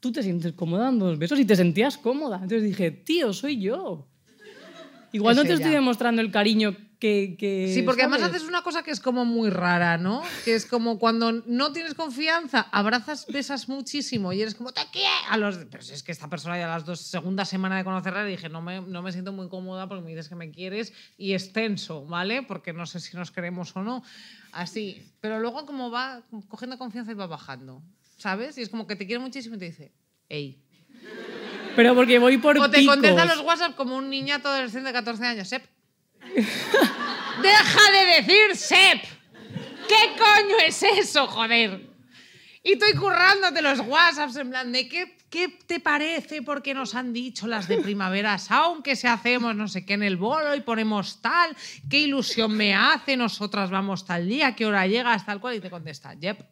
¿tú te sientes cómoda dando dos besos? Y te sentías cómoda. Entonces dije, tío, soy yo. Igual Es no te ella. estoy demostrando el cariño que... que Sí, porque además ¿sabes? haces una cosa que es como muy rara, ¿no? Que es como cuando no tienes confianza, abrazas, besas muchísimo y eres como, te quiero. A los... Pero si es que esta persona ya a las dos segundas semanas de conocerla le dije, no me, no me siento muy cómoda porque me dices que me quieres y es tenso, ¿vale? Porque no sé si nos queremos o no. Así. Pero luego como va cogiendo confianza y va bajando, ¿sabes? Y es como que te quiere muchísimo y te dice, hey. Pero porque voy por O te picos. contesta los WhatsApp como un niñato adolescente de 14 años. Sep. ¡Deja de decir Sep! ¿Qué coño es eso, joder? Y estoy currándote los WhatsApps en plan de ¿qué, qué te parece porque nos han dicho las de primavera sound que si hacemos no sé qué en el bolo y ponemos tal? ¿Qué ilusión me hace? Nosotras vamos tal día, ¿qué hora llegas? Tal cual. Y te contesta, yep.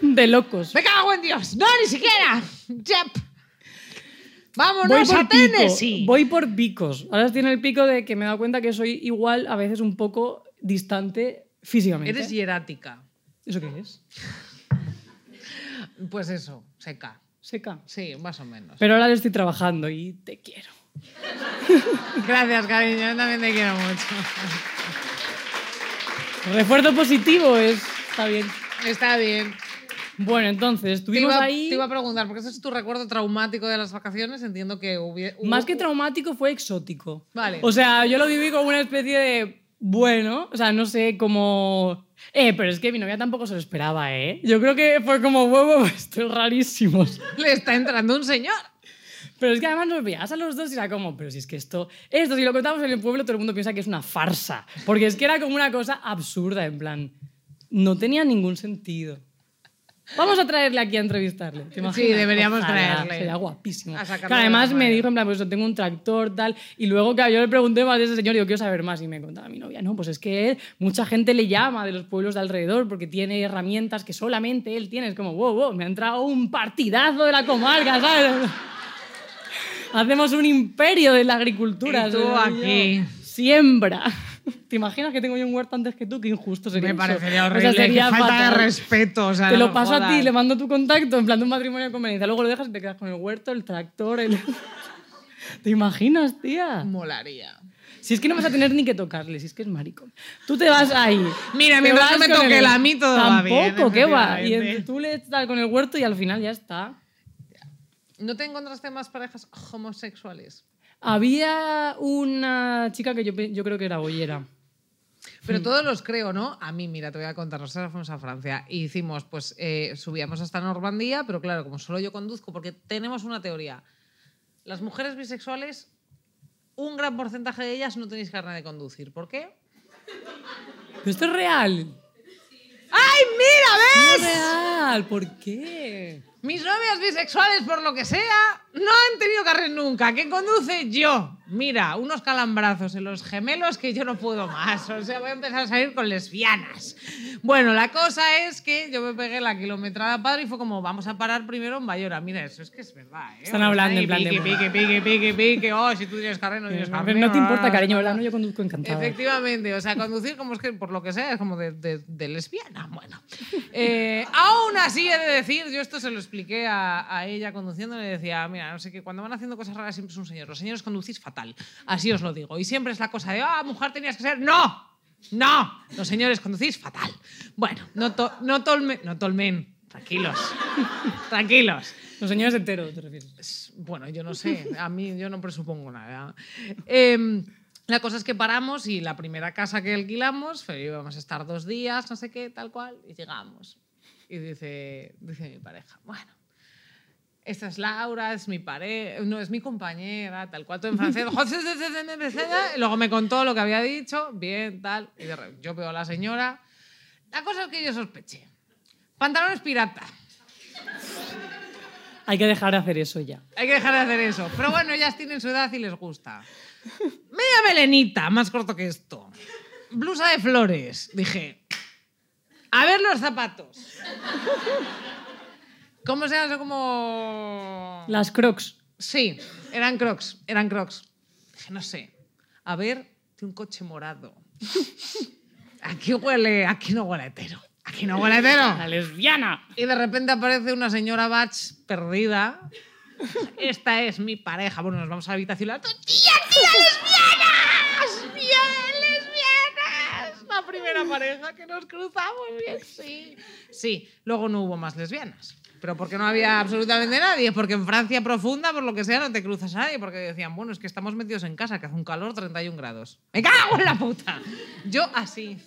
De locos. ¡Me cago en Dios! ¡No, ni siquiera! ¡Yep! Voy ¡Vámonos por a Tennessee! pico. Voy por picos. Ahora tiene el pico de que me he dado cuenta que soy igual, a veces un poco distante físicamente. Eres hierática. ¿Eso qué es? Pues eso, seca. Seca. Sí, más o menos. Pero ahora lo estoy trabajando y te quiero. Gracias, cariño. Yo también te quiero mucho. Refuerzo positivo es. Está bien. Está bien. Bueno, entonces, Te estuvimos iba, ahí. te iba a preguntar, porque ese es tu recuerdo traumático de las vacaciones. Entiendo que hubie- hubo... Más que traumático fue exótico. Vale. O sea, yo lo viví como una especie de. Bueno, o sea, no sé, como. Eh, pero es que mi novia tampoco se lo esperaba, ¿eh? Yo creo que fue como, huevo, esto es rarísimo. Le está entrando un señor. Pero es que además nos veías a los dos y era como, pero si es que esto, esto, si lo contamos en el pueblo, todo el mundo piensa que es una farsa. Porque es que era como una cosa absurda, en plan, no tenía ningún sentido. Vamos a traerle aquí a entrevistarle. ¿te imaginas? Sí, deberíamos Ojalá, traerle. Sería guapísimo. De además me dijo, en plan, pues tengo un tractor, tal. Y luego, claro, yo le pregunté más de ese señor, digo, quiero saber más. Y me contaba mi novia, no, pues es que él, mucha gente le llama de los pueblos de alrededor porque tiene herramientas que solamente él tiene. Es como, wow, wow, me ha entrado un partidazo de la comarca, ¿sabes? Hacemos un imperio de la agricultura. Y tú aquí. Siembra. ¿Te imaginas que tengo yo un huerto antes que tú? Qué injusto sería Me eso. parecería O sea, horrible. sería falta fatal. de respeto. O sea, Te no lo paso a ti, le mando tu contacto, en plan de un matrimonio de conveniencia. Luego lo dejas y te quedas con el huerto, el tractor, el... ¿Te imaginas, tía? Molaría. Si es que no vas a tener ni que tocarle, si es que es maricón. Tú te vas ahí. Mira, mientras no me toque el- la a mí, todo va bien, Tampoco, ¿qué va? Y tú le estás con el huerto y al final ya está. ¿No te encontraste más parejas homosexuales? Había una chica que yo, yo creo que era boyera. Pero todos los creo, ¿no? A mí, mira, te voy a contar. Nosotros fuimos a Francia y hicimos, pues, eh, subíamos hasta Normandía, pero claro, como solo yo conduzco, porque tenemos una teoría. Las mujeres bisexuales, un gran porcentaje de ellas no tenéis carne de conducir. ¿Por qué? Pero esto es real. ¡Ay, mira, Es ves! real. ¿Por qué? Mis novias bisexuales, por lo que sea, no han tenido carnet nunca. ¿Quién conduce? Yo. Mira, unos calambrazos en los gemelos que yo no puedo más. O sea, voy a empezar a salir con lesbianas. Bueno, la cosa es que yo me pegué la kilometrada padre y fue como, vamos a parar primero en Bayora. Mira, eso es que es verdad, ¿eh? Están hablando en plan de- pique, pique, pique, pique, pique. Oh, si tú tienes carnet, no tienes carnet. no te importa, ah, cariño, ¿verdad? No, yo conduzco encantada. Efectivamente, o sea, conducir como es que por lo que sea es como de, de- de lesbiana. Bueno, Eh, aún así he de decir, yo esto se lo expliqué a, a ella conduciendo, le decía, mira, no sé qué, cuando van haciendo cosas raras siempre es un señor. Los señores conducís fatal, así os lo digo. Y siempre es la cosa de, ah, mujer tenías que ser. ¡No! ¡No! Los señores conducís fatal. Bueno, no, to, no tolmen, no tolmen, tranquilos, tranquilos. Los señores enteros, te refieres. Es- Bueno, yo no sé, a mí yo no presupongo nada. Em, la cosa es que paramos y la primera casa que alquilamos, íbamos a estar dos días, no sé qué, tal cual, y llegamos. Y dice, dice mi pareja, bueno, esta es Laura, es mi pareja, no, es mi compañera, tal cual, todo en francés. y luego me contó lo que había dicho, bien, tal, y de re- yo veo a la señora. La cosa es que yo sospeché. Pantalones pirata. Hay que dejar de hacer eso ya. Hay que dejar de hacer eso. Pero bueno, ellas tienen su edad y les gusta. Media melenita, más corto que esto. Blusa de flores. Dije, a ver los zapatos. ¿Cómo se llama? Como... Las crocs. Sí, eran crocs, eran crocs. Dije, no sé. A ver, de un coche morado. Aquí huele, aquí no huele hetero. Aquí no huele a hetero. La lesbiana. Y de repente aparece una señora Bach perdida. Esta es mi pareja. Bueno, nos vamos a la habitación. ¡Tía, tía, lesbianas! Primera pareja que nos cruzamos. Bien, sí. Sí, luego no hubo más lesbianas. Pero porque no había absolutamente nadie. Porque en Francia profunda, por lo que sea, no te cruzas a nadie. Porque decían, bueno, es que estamos metidos en casa, que hace un calor 31 grados. ¡Me cago en la puta! Yo así.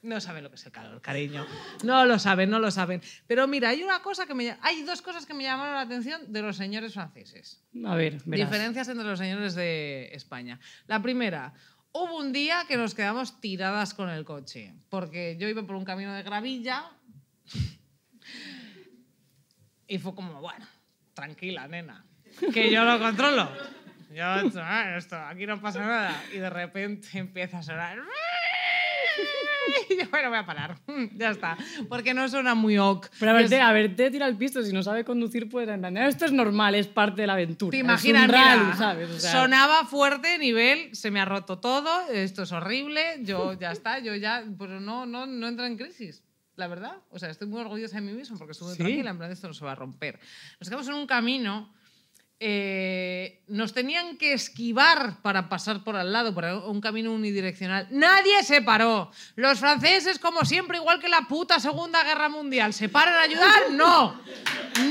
No saben lo que es el calor, cariño. No lo saben, no lo saben. Pero mira, hay una cosa que me hay dos cosas que me llamaron la atención de los señores franceses. A ver, verás. Diferencias entre los señores de España. La primera, hubo un día que nos quedamos tiradas con el coche, porque yo iba por un camino de gravilla y fue como, bueno, tranquila, nena, que yo lo controlo. Yo, ah, esto, aquí no pasa nada. Y de repente empieza a sonar. Bueno, voy a parar. Ya está. Porque no suena muy ok. Pero a verte, a verte tira el pisto, si no sabe conducir, pues entender. Esto es normal, es parte de la aventura. Te es imaginas, un rally, mira, ¿sabes? O sea, sonaba fuerte, nivel, se me ha roto todo, esto es horrible, yo ya está, yo ya, pues no, no, no entra en crisis, la verdad. O sea, estoy muy orgullosa de mí mismo porque estuve ¿Sí? tranquila, en plan, esto no se va a romper. Nos quedamos en un camino, eh, nos tenían que esquivar para pasar por al lado, por un camino unidireccional. Nadie se paró. Los franceses, como siempre, igual que la puta Segunda Guerra Mundial, ¿se paran a ayudar? No.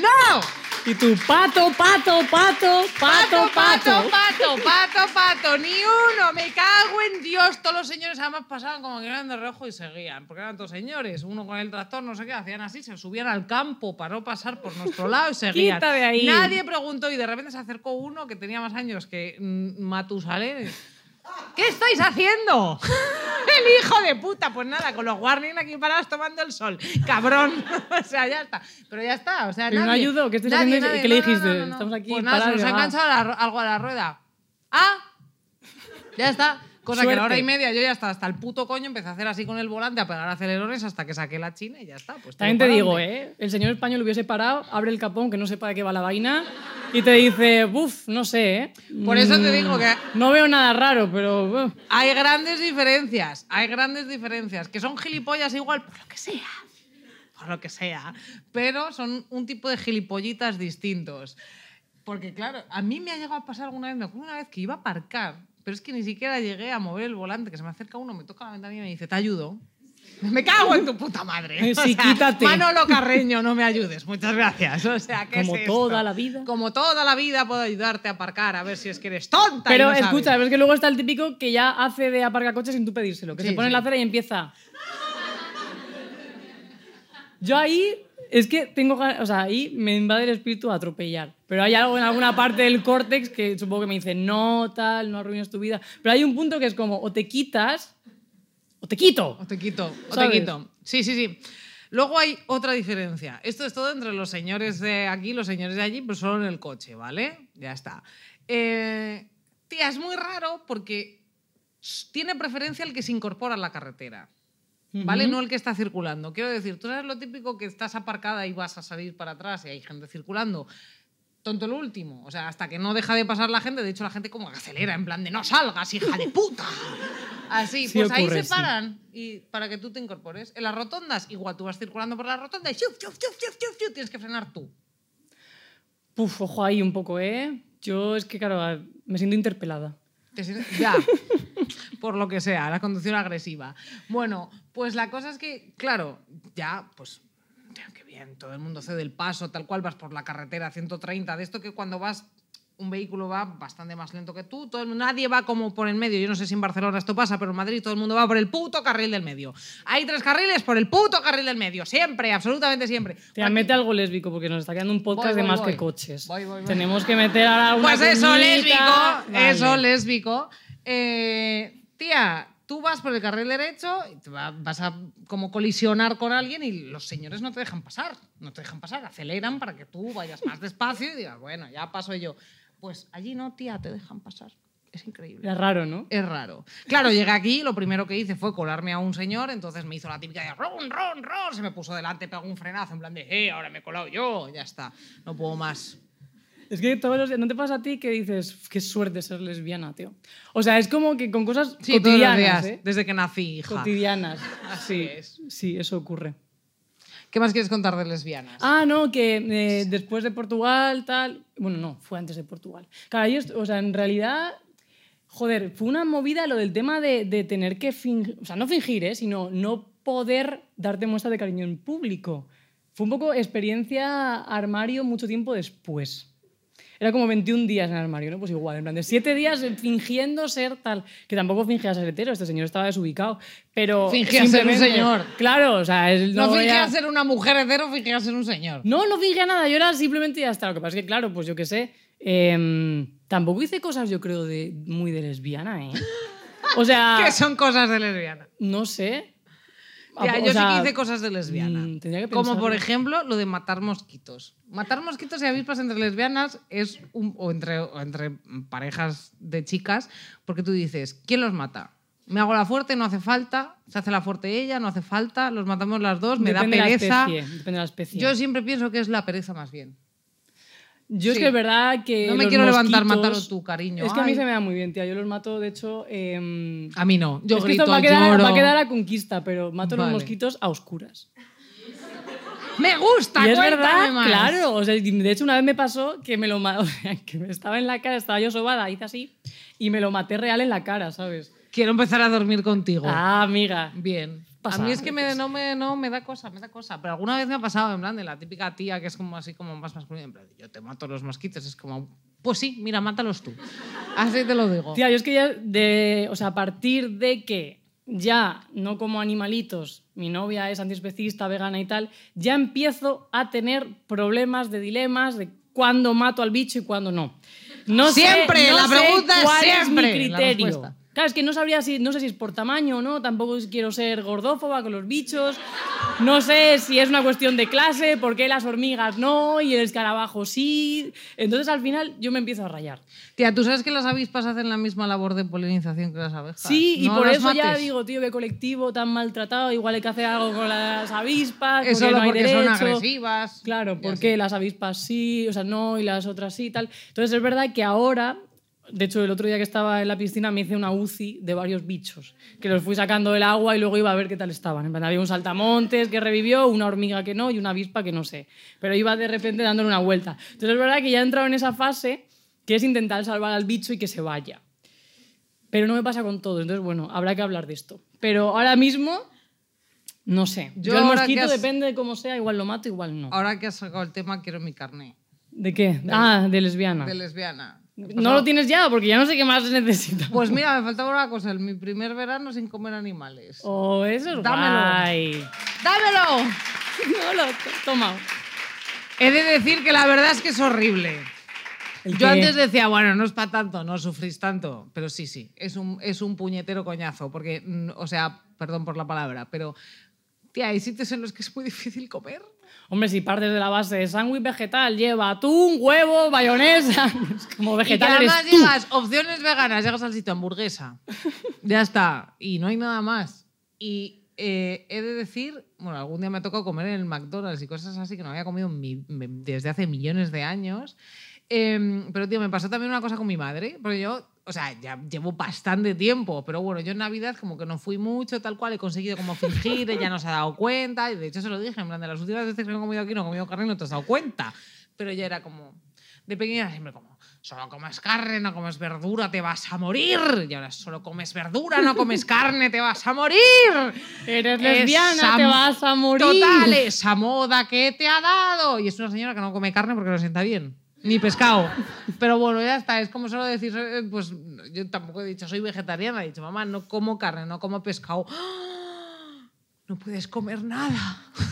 ¡No! Y tu pato, pato, pato, pato, pato, pato. pato, pato, pato, ni uno, me cago en Dios. Todos los señores además pasaban como que eran de rojo y seguían, porque eran todos señores, uno con el tractor, no sé qué, hacían así, se subían al campo para no pasar por nuestro lado y seguían. Quita de ahí. Nadie preguntó y de repente se acercó uno que tenía más años que mm, Matusalén. ¿Qué estáis haciendo? El hijo de puta. Pues nada, con los warning aquí parados tomando el sol. Cabrón. o sea, ya está. Pero ya está. O sea, Pero no nadie- ayudó, ¿qué nadie, haciendo? nadie. ¿Qué le dijiste? no, no. Estamos aquí Pues nada, se parados, nos ha enganchado algo a la rueda. ¡Ah! Ya está. Cosa que a la hora y Suerte. media yo ya hasta, hasta el puto coño empecé a hacer así con el volante, a pegar acelerones hasta que saqué la china y ya está. Pues También te digo. ¿eh? El señor español hubiese parado, abre el capón, que no sepa de qué va la vaina, y te dice, buf, no sé, ¿eh? Por eso te Mm, digo que No veo nada raro, pero... Hay grandes diferencias, hay grandes diferencias, que son gilipollas igual por lo que sea, por lo que sea, pero son un tipo de gilipollitas distintos. Porque claro, a mí me ha llegado a pasar alguna vez, me acuerdo una vez que iba a aparcar, pero es que ni siquiera llegué a mover el volante, que se me acerca uno, me toca la ventanilla y me dice, ¿te ayudo? Me cago en tu puta madre. Sí, quítate. Manolo Carreño, no me ayudes, muchas gracias. O sea, ¿qué Como es esto? toda la vida. Como toda la vida puedo ayudarte a aparcar, a ver si es que eres tonta. y Pero no sabes. escucha, es que luego está el típico que ya hace de aparcar coches sin tú pedírselo, que Sí, se pone en sí. la acera y empieza... Yo ahí, es que tengo ganas, o sea, ahí me invade el espíritu a atropellar. Pero hay algo en alguna parte del córtex que supongo que me dice, no, tal, no arruines tu vida. Pero hay un punto que es como, o te quitas, o te quito. O te quito, o te quito. Sí, sí, sí. Luego hay otra diferencia. Esto es todo entre los señores de aquí y los señores de allí, pero solo en el coche, ¿vale? Ya está. Eh, tía, es muy raro porque tiene preferencia el que se incorpora a la carretera. ¿Vale? No el que está circulando. Quiero decir, tú sabes lo típico que estás aparcada y vas a salir para atrás y hay gente circulando. Tonto lo último. O sea, hasta que no deja de pasar la gente, de hecho la gente como acelera, en plan de no salgas, hija de puta. Así, Sí pues ahí se sí. paran y para que tú te incorpores. En las rotondas, igual tú vas circulando por la rotonda y chuf, chuf, chuf, tienes que frenar tú. Puf, ojo ahí un poco, ¿eh? Yo es que, claro, me siento interpelada. Te Ya, por lo que sea, la conducción agresiva. Bueno, pues la cosa es que, claro, ya, pues, qué bien, todo el mundo cede el paso, tal cual vas por la carretera a 130, de esto que cuando vas, un vehículo va bastante más lento que tú, todo el- nadie va como por el medio, yo no sé si en Barcelona esto pasa, pero en Madrid todo el mundo va por el puto carril del medio. Hay tres carriles por el puto carril del medio, siempre, absolutamente siempre. Te Aquí- mete algo lésbico porque nos está quedando un podcast Voy, de voy, más voy. que coches. Tenemos que meter ahora una Pues eso, lésbico. Vale. Eso, lésbico. Eh, tía, tú vas por el carril derecho y te va- vas a como colisionar con alguien y los señores no te dejan pasar. No te dejan pasar, aceleran para que tú vayas más despacio y digas, bueno, ya paso yo. Pues allí no, tía, te dejan pasar. Es increíble. Era raro, ¿no? Es raro. Claro, llegué aquí, lo primero que hice fue colarme a un señor, entonces me hizo la típica de ron, ron, ron, se me puso delante, pegó un frenazo en plan de, eh, ahora me he colado yo, ya está, no puedo más. Es que todos los días, ¿no te pasa a ti que dices, qué suerte ser lesbiana, tío? O sea, es como que con cosas Sí, todos los cotidianas, días, ¿eh? desde que nací, hija. Cotidianas. Así sí, es. sí, eso ocurre. ¿Qué más quieres contar de lesbianas? Ah, no, que eh, después de Portugal, tal. Bueno, no, fue antes de Portugal. Claro, yo, o sea, en realidad, joder, fue una movida lo del tema de, de tener que fingir, o sea, no fingir, ¿eh? sino no poder darte muestra de cariño en público. Fue un poco experiencia armario mucho tiempo después. Era como 21 días en el armario, ¿no? Pues igual, en plan de 7 días fingiendo ser tal. Que tampoco fingía ser hetero, este señor estaba desubicado. Pero. Fingía ser un señor. Claro, o sea, él no no fingía era- ser una mujer hetero, fingía ser un señor. no, no fingía nada, yo era simplemente ya está. Lo que pasa es que, claro, pues yo qué sé, em, tampoco hice cosas, yo creo, de, muy de lesbiana, ¿eh? O sea, ¿Qué son cosas de lesbiana? no sé. Ya, Ah, yo sea, sí que hice cosas de lesbiana. mm, que Como por ejemplo lo de matar mosquitos. Matar mosquitos y avispas entre lesbianas es un, o, entre, o entre parejas de chicas, porque tú dices, ¿quién los mata? Me hago la fuerte, no hace falta. Se hace la fuerte ella, no hace falta. Los matamos las dos, me depende da de la pereza. especie, depende de la especie. Yo siempre pienso que es la pereza más bien. Yo es sí. que es verdad que. No me quiero levantar, mátalo tú, cariño. Es que a mí se me da muy bien, tía. Yo los mato, de hecho. em, A mí no. Yo es que grito, esto va a, quedar, lloro. va a quedar a conquista, pero mato Vale. los mosquitos a oscuras. ¡Me gusta! Y es verdad, más. claro. O sea, de hecho, una vez me pasó que me lo o sea, que me estaba en la cara, estaba yo sobada, hice así, y me lo maté real en la cara, ¿sabes? Quiero empezar a dormir contigo. Ah, amiga. Bien. A mí es que me, no, me, no me da cosa, me da cosa. Pero alguna vez me ha pasado, en plan, de la típica tía que es como así como más masculina. En plan, yo te mato los mosquitos. Es como, pues sí, mira, mátalos tú. Así te lo digo. Tía, yo es que ya de. O sea, a partir de que ya no como animalitos, mi novia es antiespecista, vegana y tal, ya empiezo a tener problemas de dilemas de cuándo mato al bicho y cuándo no. No sé- Siempre, no la sé pregunta es cuál siempre mi la criterio. Claro, es que no sabría si, no sé si es por tamaño o no, tampoco quiero ser gordófoba con los bichos, no sé si es una cuestión de clase, por qué las hormigas no y el escarabajo sí. Entonces al final yo me empiezo a rayar. Tía, ¿tú sabes que las avispas hacen la misma labor de polinización que las abejas? Sí, y por eso ya digo, tío, qué colectivo tan maltratado, igual hay que hacer algo con las avispas, Es porque solo no hay porque son agresivas. Claro, porque las avispas sí, o sea, no, y las otras sí, tal. Entonces es verdad que ahora, de hecho, el otro día que estaba en la piscina me hice una UCI de varios bichos, que los fui sacando del agua y luego iba a ver qué tal estaban. En plan, había un saltamontes que revivió, una hormiga que no y una avispa que no sé. Pero iba de repente dándole una vuelta. Entonces es verdad que ya he entrado en esa fase que es intentar salvar al bicho y que se vaya. Pero no me pasa con todo, entonces bueno, habrá que hablar de esto. Pero ahora mismo, no sé. Yo Yo, el mosquito has- depende de cómo sea, igual lo mato, igual no. Ahora que has sacado el tema, quiero mi carné. ¿De qué? ah, de lesbiana. De lesbiana. No lo tienes ya, porque ya no sé qué más necesito. Pues mira, me faltaba una cosa. el- Mi primer verano sin comer animales. Oh, eso es Dámelo. guay. ¡Dámelo! No lo he tomado. He de decir que la verdad es que es horrible. ¿El Yo antes decía, bueno, no es para tanto, no sufrís tanto, pero sí, sí, es un, es un puñetero coñazo, porque, mm, o sea, perdón por la palabra, pero, tía, hay sitios en los que es muy difícil comer. Hombre, si partes de la base de sándwich vegetal, lleva atún, huevo, mayonesa. Es como Y vegetal además eres tú. llegas, opciones veganas, llegas al sitio hamburguesa, ya está, y no hay nada más. Y eh, he de decir, bueno, algún día me ha tocado comer en el McDonald's y cosas así que no había comido mi- desde hace millones de años. Em, pero, tío, me pasó también una cosa con mi madre, porque yo, o sea, ya llevo bastante tiempo, pero bueno, yo en Navidad como que no fui mucho, tal cual, he conseguido como fingir, ella no se ha dado cuenta, y de hecho se lo dije, en plan, de las últimas veces que he comido aquí no he comido carne no te has dado cuenta. Pero ella era como, de pequeña siempre como, solo comes carne, no comes verdura, te vas a morir. Y ahora solo comes verdura, no comes carne, te vas a morir. Eres lesbiana, Esa te vas a morir. Total, esa moda que te ha dado. Y es una señora que no come carne porque no sienta bien. Ni pescado. Pero bueno, ya está. Es como solo decir, eh, pues yo tampoco he dicho soy vegetariana. He dicho, mamá, no como carne, no como pescado. No puedes comer nada.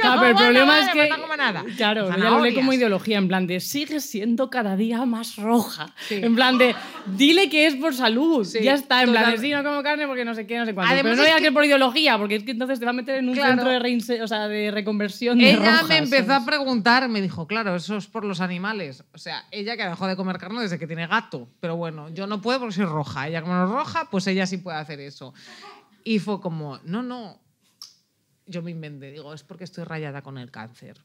Claro, pero el problema es que. no nada. Claro, yo hablé como ideología, en plan de sigue siendo cada día más roja. Sí. En plan de dile que es por salud. Sí, ya está, en plan de sí, no como carne porque no sé qué, no sé cuánto. Además pero no digas que- que por ideología, porque es que entonces te va a meter en un Claro. centro de, reinse- o sea, de reconversión de Ella rojas, me empezó ¿sabes? a preguntar, me dijo, claro, eso es por los animales. O sea, ella que dejó de comer carne desde que tiene gato. Pero bueno, yo no puedo porque soy roja. Ella como no es roja, pues ella sí puede hacer eso. Y fue como, no, no. Yo me inventé, digo, es porque estoy rayada con el cáncer.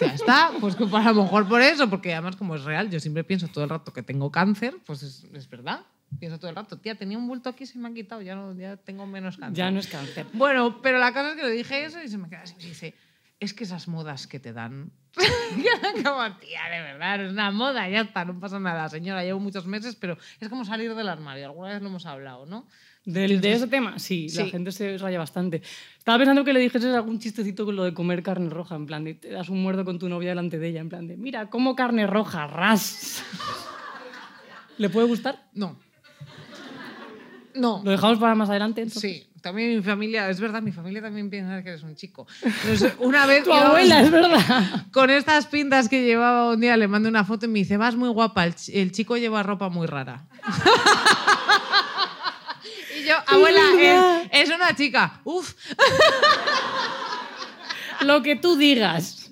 Ya está, pues que a lo mejor por eso, porque además como es real, yo siempre pienso todo el rato que tengo cáncer, pues es, es verdad. Pienso todo el rato, tía, tenía un bulto aquí se me ha quitado, ya, no, ya tengo menos cáncer. Ya no es cáncer. Bueno, pero la cosa es que le dije eso y se me queda así. y dice, es que esas modas que te dan. Como, tía, de verdad, es una moda, ya está, no pasa nada, señora. Llevo muchos meses, pero es como salir del armario. Alguna vez lo hemos hablado, ¿no? Del, de ese tema, sí, la Sí. gente se raya bastante. Estaba pensando que le dijeses algún chistecito con lo de comer carne roja, en plan de te das un muerdo con tu novia delante de ella, en plan de mira, como carne roja, ras. ¿Le puede gustar? No. No. ¿Lo dejamos para más adelante? entonces? Sí, también mi familia, es verdad, mi familia también piensa que eres un chico. Entonces, una vez Tu abuela, es verdad. con estas pintas que llevaba un día, le mando una foto y me dice, vas muy guapa, el, chi- el chico lleva ropa muy rara. yo, abuela, es, es una chica. Uf. Lo que tú digas.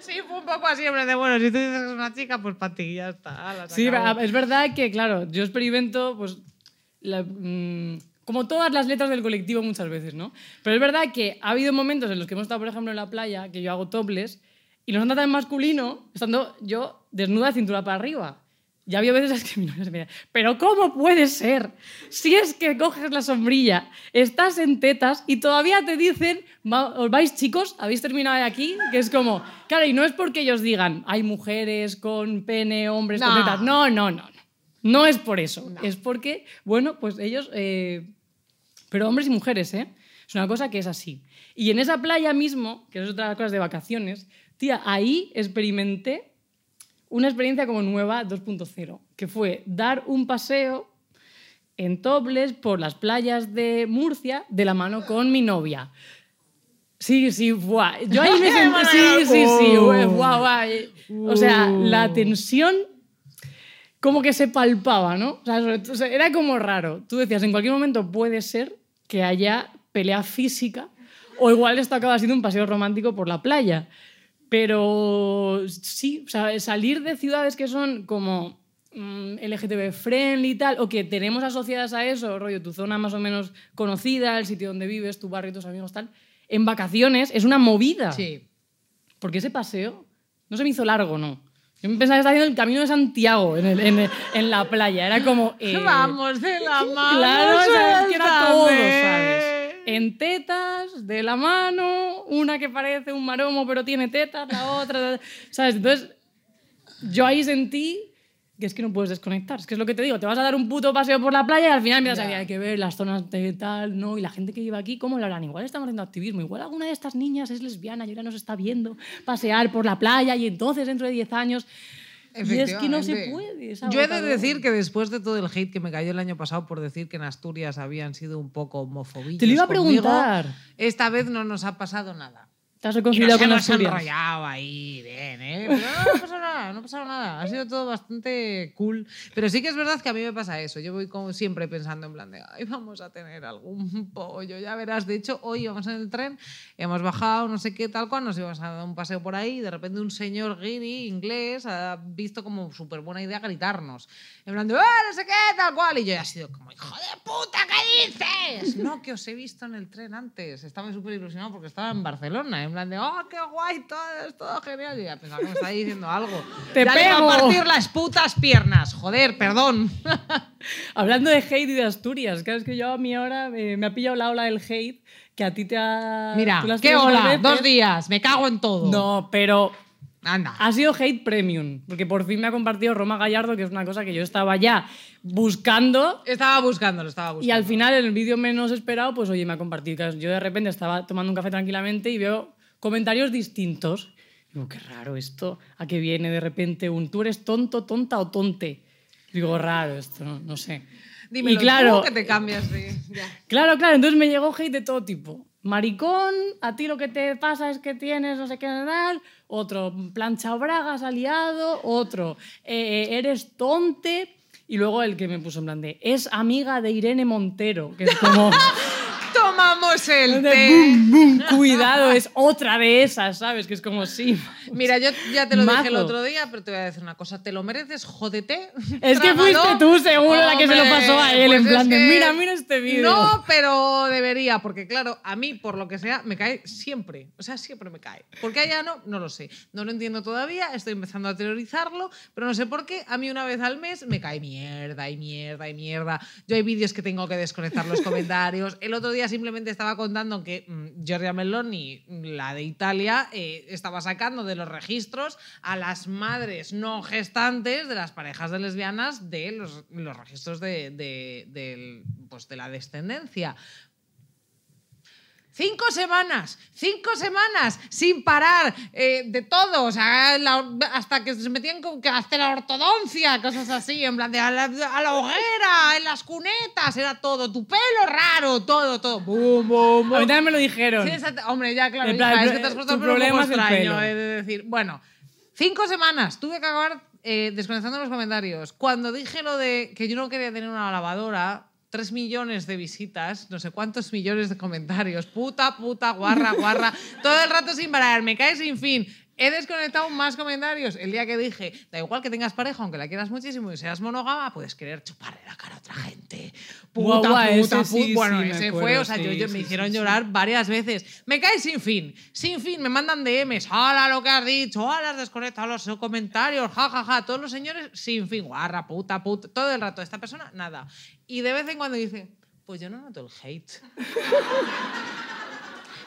Sí, fue un poco así, hombre, de bueno, si tú dices que es una chica, pues para ti, ya está. ala, se Sí, acabó. es verdad que, claro, yo experimento, pues, la- mm, como todas las letras del colectivo muchas veces, ¿no? Pero es verdad que ha habido momentos en los que hemos estado, por ejemplo, en la playa, que yo hago topless, y nos anda tan masculino, estando yo desnuda de cintura para arriba. Ya había veces que mi novia se me decía, pero ¿cómo puede ser? Si es que coges la sombrilla, estás en tetas y todavía te dicen, "Va- ¿os vais chicos? ¿Habéis terminado de aquí? Que es como, claro, y no es porque ellos digan, hay mujeres con pene, hombres con No. tetas. No, no, no. No, no es por eso. Es porque, bueno, pues ellos, eh, pero hombres y mujeres, ¿eh? Es una cosa que es así. Y en esa playa mismo, que es otra de las cosas de vacaciones, tía, ahí experimenté una experiencia como nueva 2.0, que fue dar un paseo en tobles por las playas de Murcia de la mano con mi novia. Sí, sí, buah. Yo ahí me sentí, sí, sí, sí, guau, guau. O sea, la tensión como que se palpaba, ¿no? O sea, era como raro. Tú decías, en cualquier momento puede ser que haya pelea física o igual esto acaba siendo un paseo romántico por la playa. Pero sí, o sea, salir de ciudades que son como mm, LGTB friendly y tal, o que tenemos asociadas a eso, rollo, tu zona más o menos conocida, el sitio donde vives, tu barrio, tus amigos, tal, en vacaciones es una movida. Sí. Porque ese paseo no se me hizo largo, ¿no. Yo me pensaba que estaba haciendo el camino de Santiago en, el- en el- en la playa. Era como. eh, Vamos de la mano. Claro, o sea, es que era todo. ¿sabes? En tetas, de la mano, una que parece un maromo pero tiene tetas, la otra, ¿sabes? Entonces, yo ahí sentí que es que no puedes desconectar. Es que es lo que te digo, te vas a dar un puto paseo por la playa y al final decir, hay que ver las zonas de tal, ¿no? Y la gente que vive aquí, ¿cómo lo harán? Igual estamos haciendo activismo, igual alguna de estas niñas es lesbiana y ahora nos está viendo pasear por la playa y entonces dentro de 10 años... Y es que no se puede. Yo he de decir que después de todo el hate que me cayó el año pasado por decir que en Asturias habían sido un poco homofóbicos Te lo iba a conmigo, preguntar. esta vez no nos ha pasado nada. Te has Y reconciliado nos con hemos enrollado ahí, bien, ¿eh? Pero no, no ha pasado nada, no ha pasado nada. Ha sido todo bastante cool. Pero sí que es verdad que a mí me pasa eso. Yo voy como siempre pensando en plan de, ay, vamos a tener algún pollo, ya verás. De hecho, hoy íbamos en el tren, hemos bajado, no sé qué, tal cual, nos íbamos a dar un paseo por ahí y de repente un señor guiri, inglés, ha visto como súper buena idea gritarnos. En plan de, "Ah, no sé qué, tal cual. Y yo ya he sido como, hijo de puta, ¿qué dices? No, que os he visto en el tren antes. Estaba súper ilusionado porque estaba en Barcelona. En plan de, oh, qué guay, todo, es todo genial. Y ya pensaba que me estaba diciendo algo. ¡Te ya le pego! a partir las putas piernas. Joder, perdón. Hablando de hate y de Asturias, claro, es que yo a mí ahora eh, me ha pillado la ola del hate que a ti te ha... Mira, qué veces. dos días, me cago en todo. No, pero Anda. ha sido hate premium, porque por fin me ha compartido Roma Gallardo, que es una cosa que yo estaba ya buscando Estaba buscándolo, estaba buscando. y al final en el vídeo menos esperado, pues oye, me ha compartido. Yo de repente estaba tomando un café tranquilamente y veo comentarios distintos. Digo, qué raro esto, ¿a qué viene de repente un tú eres tonto, tonta o tonte? Digo, raro esto, no, no sé. Dímelo y claro, que te cambias de... ya. Claro, claro, entonces me llegó hate de todo tipo. maricón, a ti lo que te pasa es que tienes no sé qué tal, otro, plancha bragas aliado, otro, eh, eres tonte, y luego el que me puso en plan de, es amiga de Irene Montero, que es como... Tomamos el de, té. "Bum, bum, cuidado, es otra de esas, ¿sabes? Que es como, sí. Mira, yo ya te lo dije el otro día, pero te voy a decir una cosa. Te lo mereces, jódete. Es que fuiste tú, seguro, la que se lo pasó a él, pues en es plan de, que- mira, mira este vídeo. No, pero debería, porque claro, a mí, por lo que sea, me cae siempre. O sea, siempre me cae. ¿Por qué allá no? No lo sé. No lo entiendo todavía, estoy empezando a teorizarlo, pero no sé por qué. A mí una vez al mes me cae mierda y mierda y mierda. Yo hay vídeos que tengo que desconectar los comentarios. El otro día simplemente estaba contando que mm, Giorgia Meloni, la de Italia, eh, estaba sacando de los registros a las madres no gestantes de las parejas de lesbianas de los, los registros de, de- pues de la descendencia. Cinco semanas, cinco semanas sin parar eh, de todo, o sea, la- hasta que se metían con que hacer la ortodoncia, cosas así, en plan de a la, a la hoguera, en las cunetas, era todo, tu pelo raro, todo, todo. Bum, bum, A mí también me lo dijeron. Sí, exacto. Hombre, ya, claro, plan, hija, el es que te has puesto el pelo un problema poco es el extraño, de decir. Bueno, cinco semanas, tuve que acabar eh, desconectando los comentarios. Cuando dije lo de que yo no quería tener una lavadora, tres millones de visitas, no sé cuántos millones de comentarios, puta, puta, guarra, guarra, todo el rato sin parar, me cae sin fin. He desconectado más comentarios el día que dije, da igual que tengas pareja, aunque la quieras muchísimo y seas monógama, puedes querer chuparle la cara a otra gente. Puta, Guau, puta, ese sí, puta. Bueno, sí, me ese fue, acuerdo, o sea, yo, sí, yo- sí, me sí, hicieron sí. llorar varias veces. Me cae sin fin, sin fin, me mandan DMs, hala lo que has dicho, hala has desconectado los comentarios, jajaja, ja, ja. todos los señores sin fin, guarra, puta, puta, todo el rato. Esta persona, nada. Y de vez en cuando dice, pues yo no noto el hate.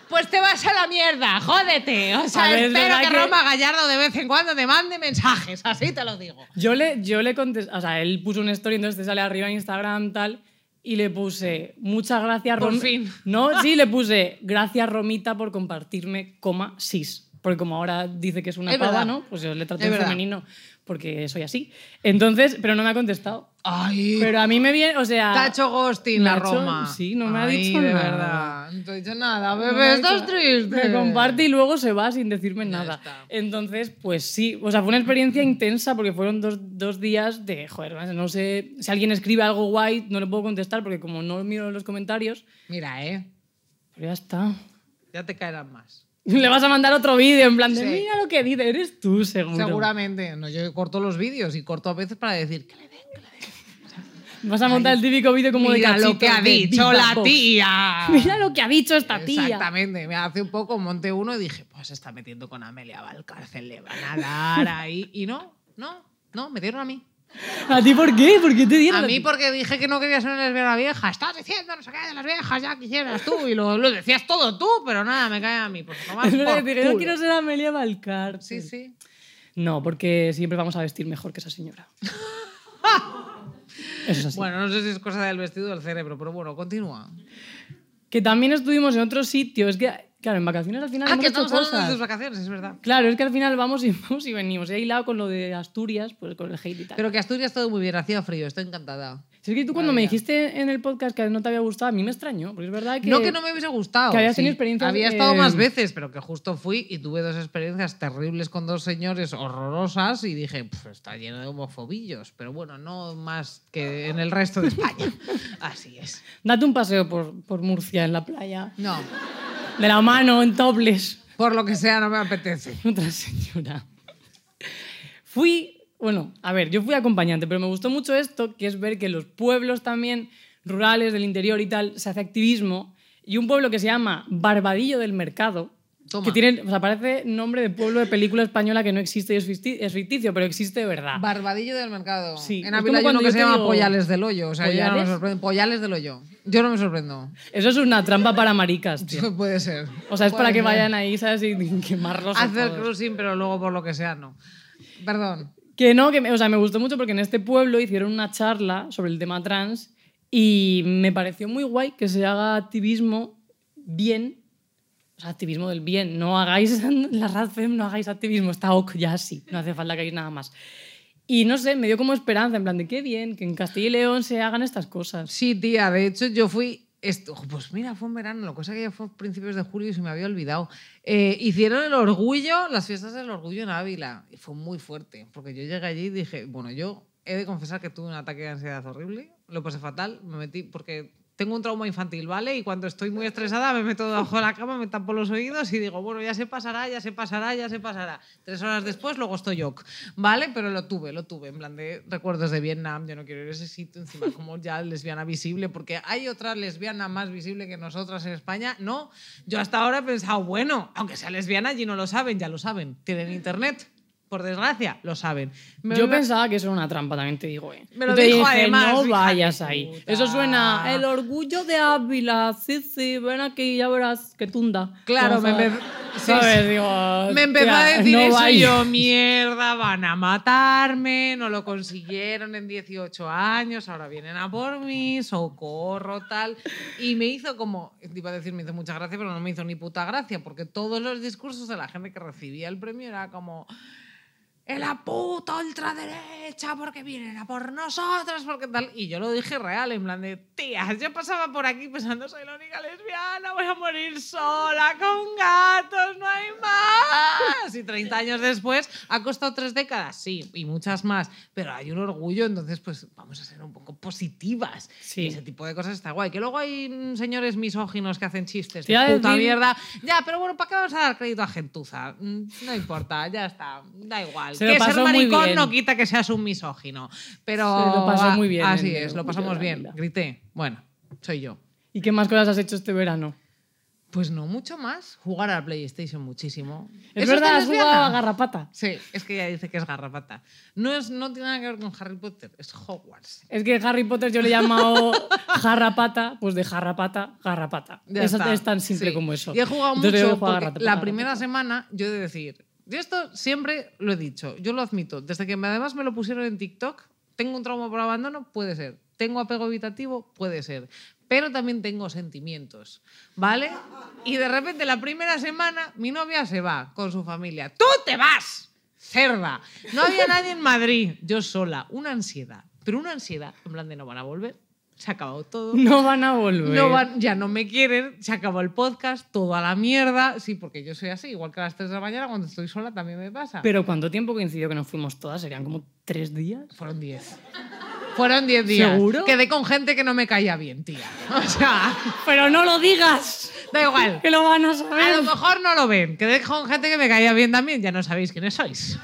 Pues te vas a la mierda, jódete. O sea, ver, espero que, que- Roma Gallardo de vez en cuando te mande mensajes, así te lo digo. Yo le, yo le contesté, o sea, él puso una story, entonces te sale arriba en Instagram tal, y le puse, muchas gracias, Por Rom-". fin. No, sí, le puse, gracias Romita por compartirme, coma, sis. Porque como ahora dice que es una Es pava, verdad. ¿no? Pues yo le trato verdad. femenino, porque soy así. Entonces, pero no me ha contestado. Ay, Pero a mí me viene, o sea... Te ha hecho ghosting la ha hecho- Roma. sí, no me ha Ay, dicho de nada. verdad. No te ha dicho nada, No bebé, ha estás triste. Me comparte y luego se va sin decirme Ya nada. está. Entonces, pues sí, o sea, fue una experiencia intensa porque fueron dos, dos días de, joder, no sé, si alguien escribe algo guay, no le puedo contestar porque como no miro los comentarios, Mira, eh, pero ya está. ya te caerán más. Le vas a mandar otro vídeo en plan de, Sí. mira lo que dice, eres tú, seguro. Seguramente. No, yo corto los vídeos y corto a veces para decir que le den, que le den. Vas a montar el típico vídeo como Mira de lo que ha dicho la tía. Mira lo que ha dicho esta tía. Exactamente. Me hace un poco monté uno y dije, pues se está metiendo con Amelia Valcárcel, le van a dar ahí. Y no, no, no, me dieron a mí. ¿A ti por qué? ¿Por qué te dieron A a mí porque dije que no quería ser una lesbiana vieja. Estás diciendo no sé qué de las viejas, ya quisieras tú. Y lo, lo decías todo tú, pero nada, me cae a mí. Pues no culo. quiero ser Amelia Valcárcel. Sí, sí. No, porque siempre vamos a vestir mejor que esa señora. Eso. Bueno, no sé si es cosa del vestido o del cerebro, pero bueno, continúa. Que también estuvimos en otro sitio. Es que, claro, en vacaciones al final Ah, hemos que hecho estamos hablando de cosas. tus vacaciones, es verdad. Claro, es que al final vamos y vamos y venimos. He hilado con lo de Asturias, pues con el hate y tal. Pero que Asturias todo muy bien, hacía frío, estoy encantada. Si es que tú cuando me dijiste en el podcast que no te había gustado, a mí me extrañó, porque es verdad que... No que no me hubiese gustado. que habías tenido experiencias, Había estado eh, más veces, pero que justo fui y tuve dos experiencias terribles con dos señores horrorosas y dije, "Pf, está lleno de homofobillos. Pero bueno, no más que en el resto de España. Así es. Date un paseo por, por Murcia en la playa. No, De la mano, en tobles. por lo que sea, no me apetece. Otra señora. Fui, bueno, a ver, yo fui acompañante, pero me gustó mucho esto, que es ver que los pueblos también rurales del interior y tal se hace activismo. Y un pueblo que se llama Barbadillo del Mercado, Toma. que tiene, o sea, parece nombre de pueblo de película española que no existe y es ficti- es ficticio, pero existe de verdad. Barbadillo del mercado. Sí, En es Ávila como hay uno cuando que yo se llama digo- Pollales del Hoyo. O sea, yo ya no me ¿Pollales? sorprendo. Pollales del Hoyo. Yo no me sorprendo. Eso es una trampa para maricas, tío. Puede ser. O sea, es para que vayan ahí, ¿sabes? Y quemarlos. Hacer todos. cruising, pero luego por lo que sea, no. Perdón. Que no, que me, o sea, me gustó mucho porque en este pueblo hicieron una charla sobre el tema trans y me pareció muy guay que se haga activismo bien, o sea, activismo del bien. No hagáis, la RADFEM, no hagáis activismo, está ok, ya sí, no hace falta que hagáis nada más. Y no sé, me dio como esperanza, en plan de qué bien que en Castilla y León se hagan estas cosas. Sí, tía, de hecho yo fui Esto, pues mira, fue en verano, lo cosa que ya fue a principios de julio y se me había olvidado. Eh, hicieron el orgullo, las fiestas del orgullo en Ávila, y fue muy fuerte, porque yo llegué allí y dije, bueno, yo he de confesar que tuve un ataque de ansiedad horrible, lo pasé fatal, me metí porque tengo un trauma infantil, ¿vale? Y cuando estoy muy estresada me meto debajo de la cama, me tapo los oídos y digo, bueno, ya se pasará, ya se pasará, ya se pasará. Tres horas después, luego estoy yo, ¿vale? Pero lo tuve, lo tuve, en plan de recuerdos de Vietnam, yo no quiero ir a ese sitio, encima como ya lesbiana visible, porque hay otra lesbiana más visible que nosotras en España. No, yo hasta ahora he pensado, bueno, aunque sea lesbiana, allí no lo saben, ya lo saben, tienen internet. Por desgracia, lo saben. Me- Yo me- pensaba que eso era una trampa, también te digo. ¿eh? Me lo dijo dije, además, no vayas ahí. puta. Eso suena, el orgullo de Ávila, sí, sí, ven aquí, ya verás, que tunda. Claro, me, sí, ¿Sabes? sí. Digo, Me empezó tía, a decir no eso y yo, mierda, van a matarme, no lo consiguieron en 18 años, ahora vienen a por mí, socorro, tal. Y me hizo como, iba a decir, me hizo mucha gracia, pero no me hizo ni puta gracia, porque todos los discursos de la gente que recibía el premio era como... En la puta ultraderecha, porque vienen a por nosotras, porque tal. Y yo lo dije real, en plan de, tías, yo pasaba por aquí pensando, soy la única lesbiana, voy a morir sola, con gatos, no hay más. Y 30 años después, ha costado tres décadas, sí, y muchas más, pero hay un orgullo, entonces, pues vamos a ser un poco positivas. Sí. Y ese tipo de cosas está guay. Que luego hay señores misóginos que hacen chistes de puta decir- mierda. Ya, pero bueno, ¿para qué vamos a dar crédito a gentuza? Mm, No importa, ya está, da igual. Se que ser maricón no quita que seas un misógino. Pero Se lo pasó ah, muy bien Así es, lo pasamos bien. Grité. Bueno, soy yo. ¿Y qué más cosas has hecho este verano? Pues no mucho más. Jugar a la PlayStation muchísimo. Es ¿Eso verdad, has jugado a garrapata. Sí, es que ella dice que es garrapata. No, es, no tiene nada que ver con Harry Potter, es Hogwarts. Es que Harry Potter yo le he llamado jarrapata, pues de jarrapata, garrapata. Ya es, es tan simple Sí. como eso. Y he jugado Entonces mucho he jugado garrapata, la garrapata. primera semana, yo he de decir, yo esto siempre lo he dicho, yo lo admito, desde que además me lo pusieron en TikTok, tengo un trauma por abandono, puede ser, tengo apego evitativo, puede ser, pero también tengo sentimientos, ¿vale? Y de repente la primera semana mi novia se va con su familia, tú te vas, cerda. No había nadie en Madrid, yo sola, una ansiedad, pero una ansiedad, en plan de no van a volver, se ha acabado todo. No van a volver. No van- ya no me quieren, se acabó el podcast, todo a la mierda. Sí, porque yo soy así, igual que a las 3 de la mañana cuando estoy sola también me pasa. Pero ¿cuánto tiempo coincidió que nos fuimos todas? ¿Serían como tres días? Fueron 10. Fueron 10 días. ¿Seguro? Quedé con gente que no me caía bien, tía. O sea, ¡Pero no lo digas! da igual. Que lo van a A saber. lo mejor no lo ven. Quedé con gente que me caía bien también, ya no sabéis quiénes sois.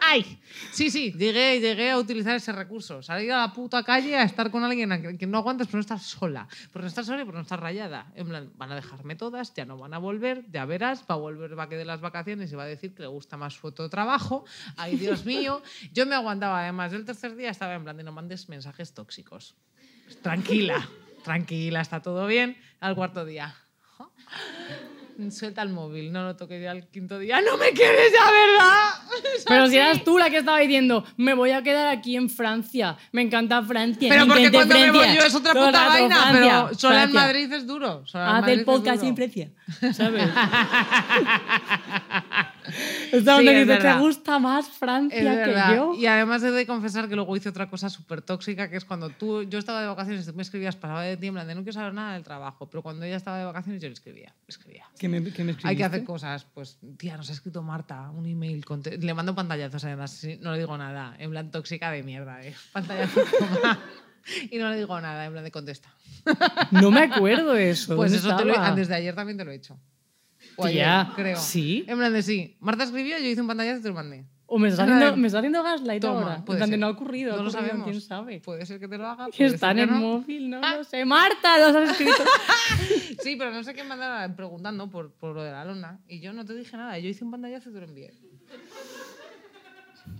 ¡Ay! Sí, sí, llegué, llegué a utilizar ese recurso. Salir a la puta calle a estar con alguien a que que no aguantas por no estar sola. Por no estar sola y por no estar rayada. En plan, van a dejarme todas, ya no van a volver, ya verás, va a volver va que de las vacaciones y va a decir que le gusta más su otro trabajo. Ay, Dios mío. Yo me aguantaba, además, del tercer día estaba en plan de no mandes mensajes tóxicos. Tranquila, tranquila, está todo bien. Al cuarto día. Suelta el móvil, no lo toques ya al quinto día. ¡No me quieres ya, verdad! Pero si eras tú la que estaba diciendo, me voy a quedar aquí en Francia, me encanta Francia. Pero porque cuando me voy Francia". yo es otra Todo puta rato, vaina, Francia, pero sola en Francia. Madrid es duro. Haz el es podcast en Francia, ¿sabes? Esta Sí, donde es dice, te gusta más Francia que yo. Y además he de confesar que luego hice otra cosa súper tóxica, que es cuando tú, yo estaba de vacaciones, tú me escribías, pasaba de tiembla, de no quiero saber nada del trabajo, pero cuando ella estaba de vacaciones yo le escribía, escribía. ¿Qué me, qué me Hay que hacer cosas, pues, tía, nos ha escrito Marta un email, conte- le mando pantallazos además, no le digo nada, en plan tóxica de mierda, ¿eh? Pantallazos y no le digo nada, en plan de contesta. No me acuerdo de eso. Pues ¿dónde eso te lo, antes de ayer también te lo he hecho. O Tía, creo. ¿sí? En plan de sí. Marta escribió, yo hice un pantallazo y te lo mandé. O me Nada haciendo, me haciendo gaslight Toma, ahora. En puede plan de ser. no ha ocurrido. ha No lo ocurrido, sabemos. ¿Quién sabe? Puede ser que te lo haga. Que puede está en el no. móvil, no lo sé. Marta, lo has escrito. Sí, pero no sé qué me andaba preguntando por, por lo de la lona. Y yo no te dije nada. Yo hice un pantallazo y te lo envié.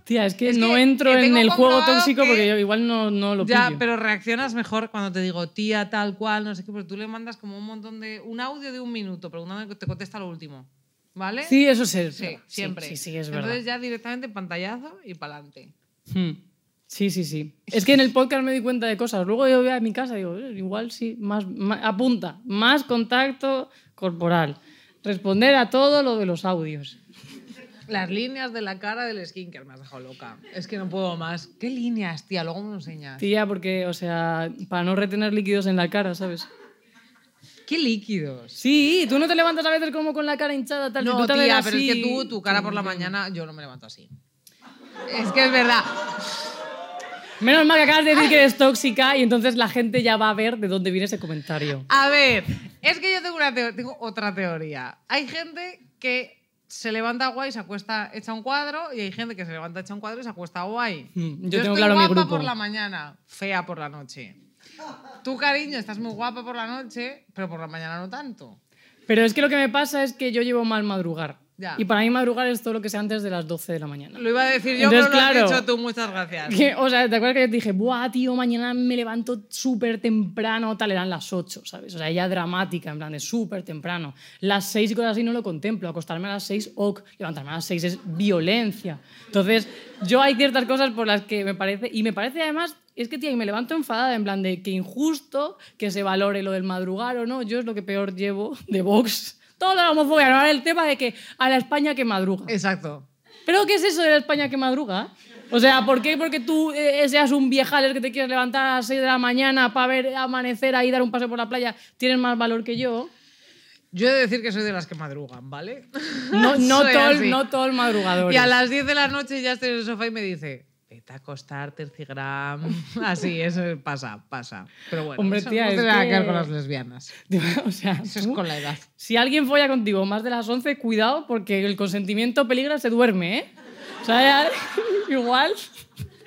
Tía, es que Es no que- entro que en el juego tóxico que- porque yo igual no, no lo Ya, pillo. pero reaccionas mejor cuando te digo tía, tal cual, no sé qué, pero tú le mandas como un montón de. un audio de un minuto preguntando que te contesta lo último. ¿Vale? Sí, eso es Sí, verdad. siempre. Sí, sí, es verdad. Entonces ya directamente pantallazo y pa'lante. Hmm. Sí, sí, sí. Es que en el podcast me di cuenta de cosas. Luego yo voy a mi casa y digo, "Eh, igual sí, más, más- apunta, más contacto corporal. Responder a todo lo de los audios. Las líneas de la cara del skincare me has dejado loca. Es que no puedo más. ¿Qué líneas, tía? Luego me enseñas. Tía, porque, o sea, para no retener líquidos en la cara, ¿sabes? Qué líquidos. Sí, tú no te levantas a veces como con la cara hinchada, tal. y No, tú tía, pero es que así. tú, tu cara por la mañana, yo no me levanto así. Es que es verdad. Menos mal que acabas de decir que eres tóxica y entonces la gente ya va a ver de dónde viene ese comentario. A ver, es que yo tengo, una tengo otra teoría. Hay gente que se levanta guay se acuesta hecha un cuadro y hay gente que se levanta hecha un cuadro y se acuesta guay. Mm, yo tengo estoy claro mi guapa grupo. por la mañana, fea por la noche. Tú, cariño, estás muy guapa por la noche, pero por la mañana no tanto. Pero es que lo que me pasa es que yo llevo mal madrugar. Ya. Y para mí madrugar es todo lo que sea antes de las 12 de la mañana. Lo iba a decir yo, Entonces, pero lo claro. has dicho tú. Muchas gracias. Que, o sea, ¿te acuerdas que yo te dije, buah, tío, mañana me levanto súper temprano, tal, eran las 8, ¿sabes? O sea, ya dramática, en plan de súper temprano. Las 6 y cosas así no lo contemplo. Acostarme a las 6, ok. Levantarme a las 6 es violencia. Entonces, yo hay ciertas cosas por las que me parece, y me parece además, es que, tía, y me levanto enfadada, en plan de que injusto que se valore lo del madrugar o no. Yo es lo que peor llevo de Vox. Toda la homofobia, no el tema de que a la España que madruga. Exacto. ¿Pero qué es eso de la España que madruga? O sea, ¿por qué? Porque tú eh, seas un viejales que te quieres levantar a las 6 de la mañana para ver amanecer ahí, dar un paseo por la playa, tienes más valor que yo. Yo he de decir que soy de las que madrugan, ¿vale? No, no, todo, no todo el madrugador. Y a las 10 de la noche ya estoy en el sofá y me dice, vete a acostarte, Tercigram. Así, eso pasa, pasa. Pero bueno, Hombre, eso tía, no es tiene nada que ver que- con las lesbianas. O sea, Eso es con la edad. si alguien folla contigo más de las 11, cuidado porque el consentimiento peligra, se duerme, ¿eh? O sea, igual,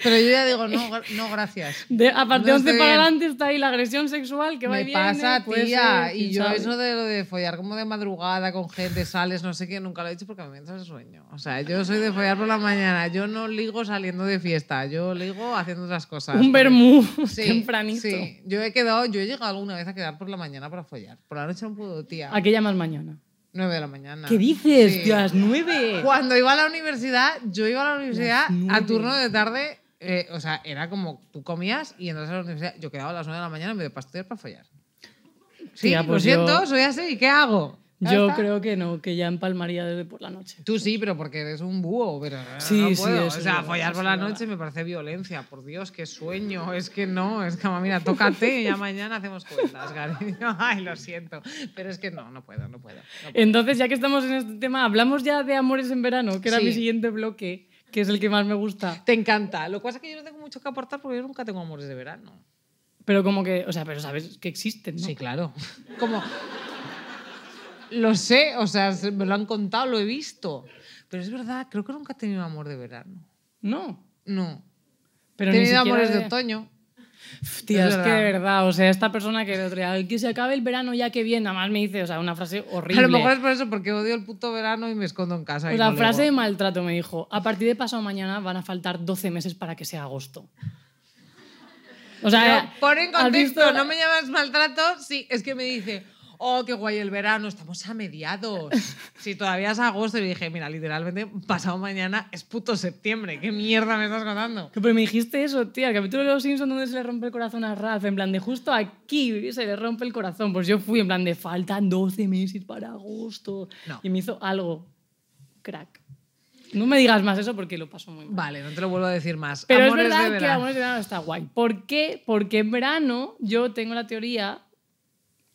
Pero yo ya digo, no, no gracias. de, a partir de No 11 estoy para bien. adelante está ahí la agresión sexual que va y viene. pasa, puede tía. ser, y yo sabe. eso de lo de follar como de madrugada con gente, sales, no sé qué, nunca lo he hecho porque a mí me entra el sueño. O sea, yo soy de follar por la mañana. Yo no ligo saliendo de fiesta. Yo ligo haciendo otras cosas. Un vermú Sí, tempranito. Sí, yo he quedado, yo he llegado alguna vez a quedar por la mañana para follar. Por la noche no puedo, tía. ¿A qué llamas mañana? 9 de la mañana. ¿Qué dices, Sí. tío? A las 9. Cuando iba a la universidad, yo iba a la universidad a turno de tarde. Eh, o sea, era como tú comías y entras a la universidad. Yo quedaba a las 9 de la mañana en vez de para estudiar para follar. Sí, Tía, lo pues siento, yo- soy así. ¿Qué hago? Ya Yo está. creo que no, que ya empalmaría desde por la noche. Tú sí, pero porque eres un búho, pero Sí, no sí, puedo. eso o es sea, verdad, follar eso por es la verdad. noche me parece violencia. Por Dios, qué sueño. Es que no, es que, mira, tócate y ya mañana hacemos cuentas, cariño. Ay, lo siento. Pero es que no, no puedo, no puedo. no puedo. Entonces, ya que estamos en este tema, hablamos ya de amores en verano, que era Sí. mi siguiente bloque, que es el que más me gusta. Te encanta. Lo que pasa es que yo no tengo mucho que aportar porque yo nunca tengo amores de verano. Pero como que, o sea, pero sabes que existen, ¿no? Sí, claro. Como. Lo sé, o sea, se- me lo han contado, lo he visto. Pero es verdad, creo que nunca he tenido amor de verano. No. No. Pero he ni tenido amores de otoño. Tía, Es es, que de verdad. o sea, esta persona que el otro día, "Ay, que se acabe el verano ya que viene, nada más me dice, o sea, una frase horrible. A lo mejor es por eso, porque odio el puto verano y me escondo en casa. y O sea, no frase de maltrato me dijo, a partir de pasado mañana van a faltar 12 meses para que sea agosto. O sea, Pero pon en ¿has contexto, visto? no me llamas maltrato. Sí, es que me dice, oh, qué guay el verano, estamos a mediados. Si todavía es agosto, y dije, mira, literalmente, pasado mañana es puto septiembre. ¿Qué mierda me estás contando? Que, Pero me dijiste eso, tía, el capítulo de los Simpsons donde se le rompe el corazón a Ralph, en plan de justo aquí se le rompe el corazón. Pues yo fui en plan de faltan 12 meses para agosto. No. Y me hizo algo. Crack. No me digas más eso porque lo paso muy mal. Vale, no te lo vuelvo a decir más. Pero Amores es de verdad que. Amores de Verano está guay. ¿Por qué? Porque en verano yo tengo la teoría.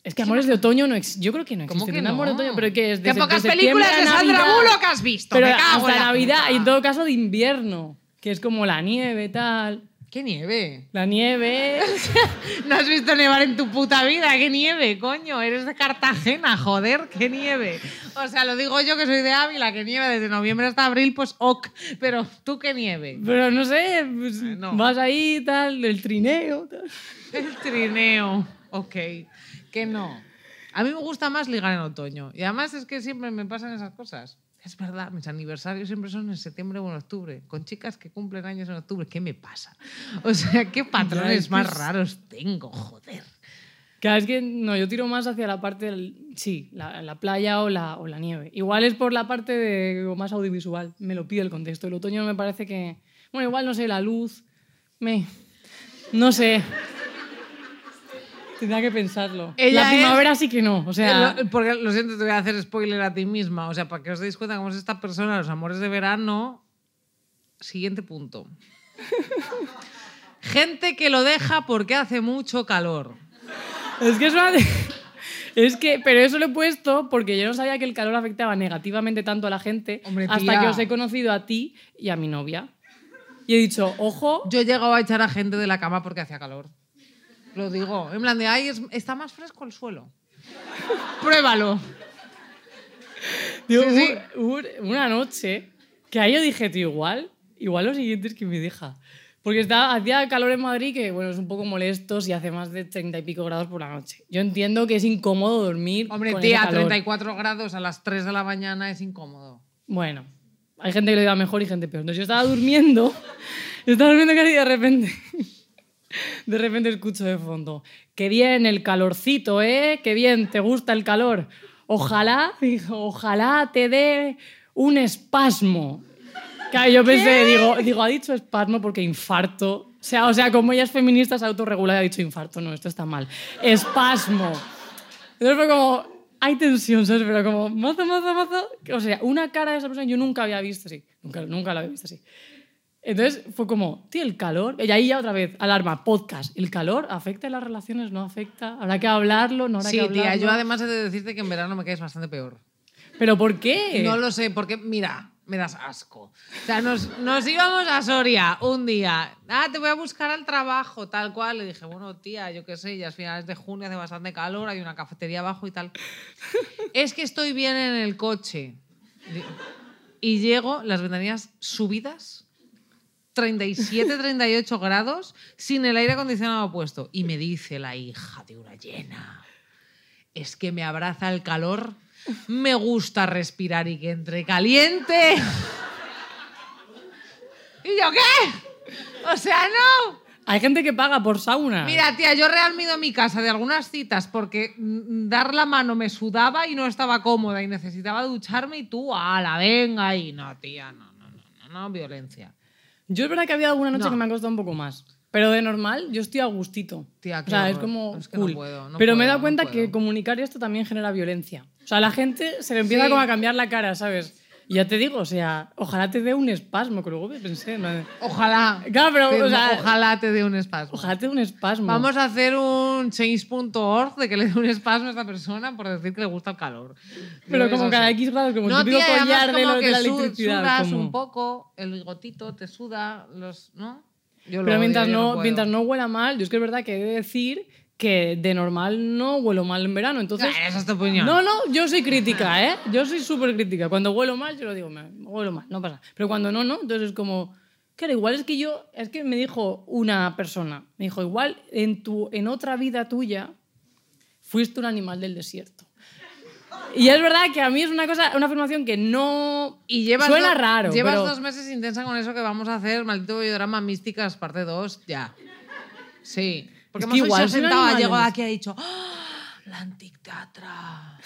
Es que Amores de Otoño no existen. Yo creo que no ¿Cómo existen. que Un no? Amor de Otoño, pero que es de Qué pocas películas de Sandra. Bullock has visto. Pero me cago hasta en la Navidad puta. y en todo caso de invierno, que es como la nieve, tal. ¡Qué nieve! La nieve. No has visto nevar en tu puta vida. ¡Qué nieve, coño! Eres de Cartagena, joder, qué nieve. O sea, lo digo yo que soy de Ávila, que nieve desde noviembre hasta abril, pues ok. Pero tú qué nieve. Pero no sé, pues, no. vas ahí, tal, el trineo. Tal. El trineo. Ok. Que no. A mí me gusta más ligar en otoño. Y además es que siempre me pasan esas cosas. Es verdad, mis aniversarios siempre son en septiembre o en octubre, con chicas que cumplen años en octubre. ¿Qué me pasa? O sea, ¿qué es patrones más raros tengo? Joder. Claro, es que no, yo tiro más hacia la parte del. Sí, la, la playa o la, o la nieve. Igual es por la parte de más audiovisual. Me lo pide el contexto. El otoño me parece que. Bueno, igual no sé, la luz. Me. No sé. Tendría que pensarlo. Ella la primavera sí que no. O sea. Eh, lo- porque lo siento, te voy a hacer spoiler a ti misma. O sea, para que os deis cuenta cómo es esta persona, los amores de verano. Siguiente punto. Gente que lo deja porque hace mucho calor. Es que es una, Es que, pero eso lo he puesto porque yo no sabía que el calor afectaba negativamente tanto a la gente Hombre, hasta que os he conocido a ti y a mi novia. Y he dicho, ojo, Yo he llegado a echar a gente de la cama porque hacía calor. Lo digo. En plan de, ay, es- está más fresco el suelo. Pruébalo. Digo, Sí, sí. hubo- hubo una noche que ahí yo dije, tío, igual, igual lo siguiente es que me deja. Porque estaba, hacía calor en Madrid que, bueno, es un poco molesto si hace más de 30 y pico grados por la noche. Yo entiendo que es incómodo dormir Hombre, con tía, ese calor. 34 grados a las 3 de la mañana es incómodo. Bueno, hay gente que le da mejor y gente peor. Entonces yo estaba durmiendo, estaba durmiendo casi de repente, de repente escucho de fondo, qué bien el calorcito, ¿eh? Qué bien, te gusta el calor. Ojalá, ojalá te dé un espasmo. Claro, yo pensé, digo, digo, ha dicho espasmo porque infarto. O sea, o sea, como ella es feminista, se autorregula y ha dicho infarto. No, esto está mal. Espasmo. Entonces fue como, hay tensión, ¿sabes? Pero como, mazo, mazo, mazo. O sea, una cara de esa persona yo nunca había visto así. Nunca, nunca la había visto así. Entonces fue como, tío, el calor. Y ahí ya otra vez, alarma, podcast. ¿El calor afecta en las relaciones? ¿No afecta? ¿Habrá que hablarlo? ¿No habrá Sí, que tía, hablarlo? yo además he de decirte que en verano me caes bastante peor. ¿Pero por qué? No lo sé, porque mira, me das asco. O sea, nos, nos íbamos a Soria un día. Ah, te voy a buscar al trabajo, tal cual. Le dije, bueno, tía, yo qué sé, ya es finales de junio, hace bastante calor, hay una cafetería abajo y tal. es que estoy bien en el coche. Y llego, las ventanillas subidas, 37, 38 grados, sin el aire acondicionado puesto. Y me dice la hija de una llena, es que me abraza el calor, me gusta respirar y que entre caliente. ¿Y yo qué? O sea, no. Hay gente que paga por sauna. Mira, tía, yo real me he ido a mi casa de algunas citas porque mm, dar la mano me sudaba y no estaba cómoda y necesitaba ducharme y tú, ala, venga y no, tía, no, no, no, no, no, violencia. Yo es verdad que había alguna noche No. que me ha costado un poco más. Pero de normal, yo estoy a gustito. Tía, o qué sea, es como Es que no puedo, no Pero me he dado cuenta que comunicar esto también genera violencia. O sea, la gente se le empieza Sí. como a cambiar la cara, ¿sabes? Y ya te digo, o sea, ojalá te dé un espasmo, que luego pensé. ¿no? Ojalá. Claro, pero, o sea, ojalá te dé un espasmo. Ojalá te dé un espasmo. Vamos a hacer un change.org de que le dé un espasmo a esta persona por decir que le gusta el calor. Pero como cada. X grados, como el No, típico tía, collar de, lo- de la electricidad. sudas como- un poco, el bigotito te suda, los, ¿no? Yo Pero mientras no, puedo. mientras no huela mal, yo es que es verdad que he de decir que de normal no huelo mal en verano. Entonces, esa es tu opinión. No, no, yo soy crítica, ¿eh? Yo soy súper crítica. Cuando huelo mal, yo lo digo, me huelo mal, no pasa. Pero cuando no, no. Entonces es como, claro, igual es que yo, es que me dijo una persona, me dijo, igual en, tu, en otra vida tuya fuiste un animal del desierto. Y es verdad que a mí es una cosa, una afirmación que no Y llevas suena do- raro. Llevas pero- dos meses intensa con eso que vamos a hacer, maldito videorama místicas, parte 2, ya. Sí. Porque Es que igual se llegado en aquí y ha dicho, ¡Ah! la Antic Teatra.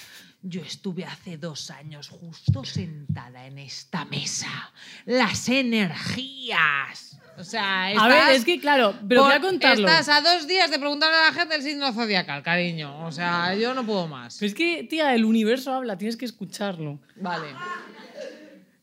Yo estuve hace dos años justo sentada en esta mesa. Las energías. O sea, A estás ver, es que claro, pero voy a por- contarlo. Estás a dos días de preguntarle a la gente el signo zodiacal, cariño. O sea, yo no puedo más. Pero es que, tía, el universo habla, tienes que escucharlo. Vale.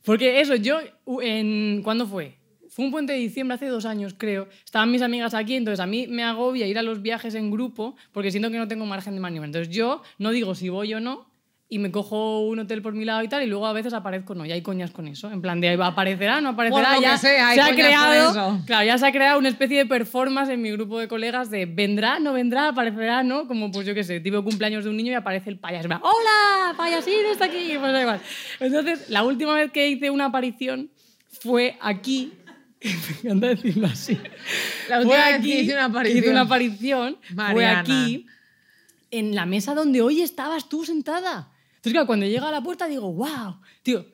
Porque eso, yo, en, ¿cuándo fue? Fue un puente de diciembre, hace dos años creo. Estaban mis amigas aquí, entonces a mí me agobia ir a los viajes en grupo porque siento que no tengo margen de maniobra. Entonces yo no digo si voy o no y me cojo un hotel por mi lado y tal y luego a veces aparezco no. Y hay coñas con eso. En plan de aparecerá, no aparecerá. Por lo ya que sea, hay se ha creado, eso. claro, ya se ha creado una especie de performance en mi grupo de colegas de vendrá, no vendrá, aparecerá, no. Como pues yo qué sé, tipo cumpleaños de un niño y aparece el payaso. Plan, Hola, payasín está aquí. Pues da igual. Entonces, la última vez que hice una aparición fue aquí. Me encanta decirlo así. La Fue última vez que aquí, hice una aparición. hice una aparición fue aquí, en la mesa donde hoy estabas tú sentada. Entonces, claro, cuando llega a la puerta digo, wow, tío.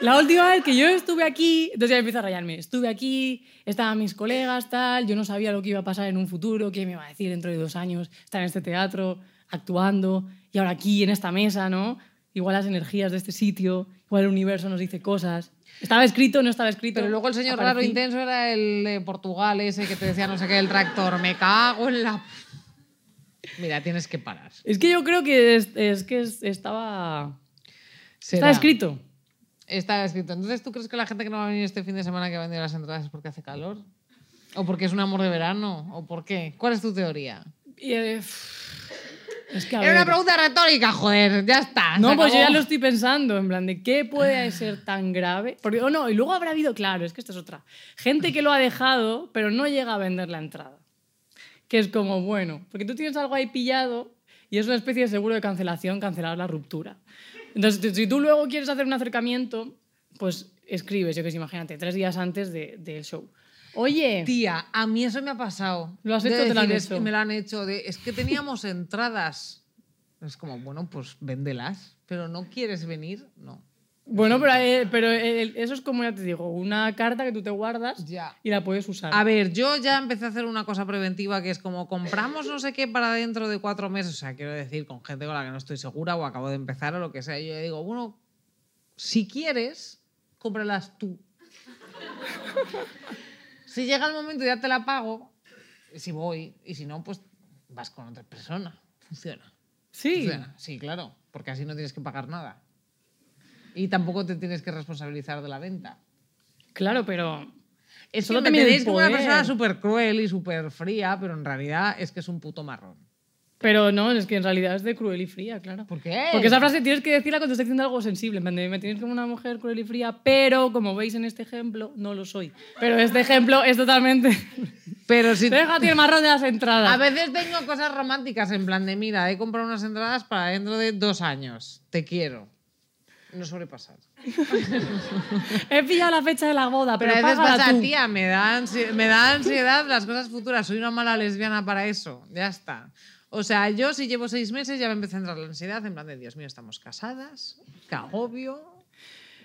La última vez que yo estuve aquí, entonces ya empiezo a rayarme. Estuve aquí, estaban mis colegas, tal, yo no sabía lo que iba a pasar en un futuro, qué me iba a decir dentro de dos años, estar en este teatro, actuando, y ahora aquí, en esta mesa, ¿no? Igual las energías de este sitio, igual el universo nos dice cosas. ¿Estaba escrito no estaba escrito? Pero luego el señor raro intenso era el de Portugal ese que te decía no sé qué, el tractor. Me cago en la... Mira, tienes que parar. Es que yo creo que es, es que es- estaba... Está escrito. Está escrito. Entonces, ¿tú crees que la gente que no va a venir este fin de semana que va a venir a las entradas es porque hace calor? ¿O porque es un amor de verano? ¿O por qué? ¿Cuál es tu teoría? Y, eh, Es que, Era una pregunta retórica, joder, ya está. No, pues yo ya lo estoy pensando, en plan de qué puede ser tan grave. Porque, o no, y luego habrá habido, claro, es que esta es otra. Gente que lo ha dejado, pero no llega a vender la entrada. Que es como, bueno, porque tú tienes algo ahí pillado y es una especie de seguro de cancelación, cancelar la ruptura. Entonces, si- tú luego quieres hacer un acercamiento, pues escribes, yo que sé, imagínate, tres días antes de- del show. Oye, Tía, a mí eso me ha pasado. ¿Lo has De hecho o te lo han hecho? que me lo han hecho. De, es que teníamos entradas. Es como, bueno, pues véndelas. Pero no quieres venir, no. bueno, pero, eh, pero el- eso es como ya te digo, una carta que tú te guardas Ya. y la puedes usar. A ver, yo ya empecé a hacer una cosa preventiva que es como compramos no sé qué para dentro de cuatro meses. O sea, quiero decir, con gente con la que no estoy segura o acabo de empezar o lo que sea. Yo ya digo, bueno, si quieres, cómpralas tú. si llega el momento ya te la pago, si voy. Y si no, pues vas con otra persona. Funciona. sí. Funciona. Sí, claro. Porque así no tienes que pagar nada. Y tampoco te tienes que responsabilizar de la venta. Claro, pero Es Solo que te me tenéis como una persona súper cruel y súper fría, pero en realidad es que es un puto marrón. Pero no, es que en realidad es de cruel y fría, claro. ¿Por qué? Porque esa frase tienes que decirla cuando estás diciendo algo sensible. Me tienes como una mujer cruel y fría, pero como veis en este ejemplo, no lo soy. Pero este ejemplo es totalmente. Pero si... Déjate el marrón de las entradas. A veces tengo cosas románticas en plan de, mira, he comprado unas entradas para dentro de dos años. Te quiero. No suele pasar. He pillado la fecha de la boda, Pero pero, a veces pasa, tú. tía, me da, me da ansiedad las cosas futuras. Soy una mala lesbiana para eso. Ya está. O sea, yo si llevo seis meses ya me empecé a entrar la ansiedad en plan de, Dios mío, estamos casadas. Qué agobio.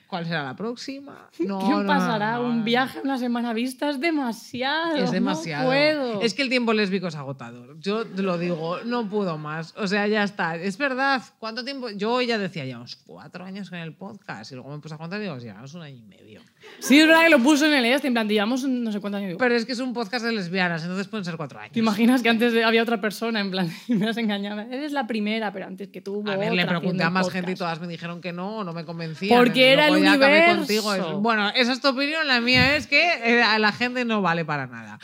¿Cuál será la próxima? No, ¿Qué no, pasará? no, Un viaje una semana vista es demasiado. Es demasiado. Puedo. Es que el tiempo lésbico es agotador. Yo te lo digo, no puedo más. O sea, ya está. Es verdad. ¿Cuánto tiempo? Yo ya decía, llevamos cuatro años con el podcast. Y luego me puse a contar y digo, llevamos un año y medio. Sí, es verdad que lo puso en el este, en plan, llevamos no sé cuántos años. Pero es que es un podcast de lesbianas, entonces pueden ser cuatro años. ¿Te imaginas que antes había otra persona, en plan, y me has engañado? Eres la primera, pero antes que tú. A ver, le pregunté a más gente y todas me dijeron que no, no me convencían. Porque era el universo. contigo. Bueno, esa es tu opinión, la mía es que eh, a la gente no vale para nada.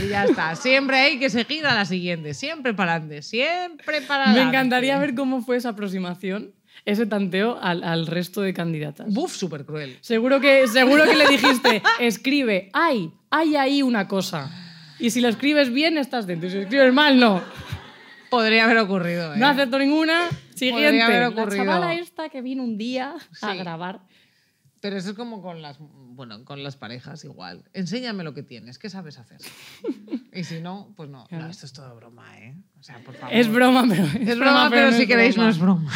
Y ya está. Siempre hay que seguir a la siguiente. Siempre para adelante. Siempre para Me adelante. encantaría ver cómo fue esa aproximación, ese tanteo al, al resto de candidatas. Buf, súper cruel. Seguro que, seguro que le dijiste, escribe, hay, hay ahí una cosa. Y si lo escribes bien, estás dentro. Y si lo escribes mal, no. Podría haber ocurrido. ¿eh? No acepto ninguna. Siguiente. Podría haber La ocurrido. chavala esta que vino un día a Sí. grabar. Pero eso es como con las, bueno, con las parejas igual. Enséñame lo que tienes, ¿qué sabes hacer? y si no, pues no. No, esto es todo broma, ¿eh? O sea, por favor. Es broma, pero. Es broma, pero, no si es queréis no broma. es broma.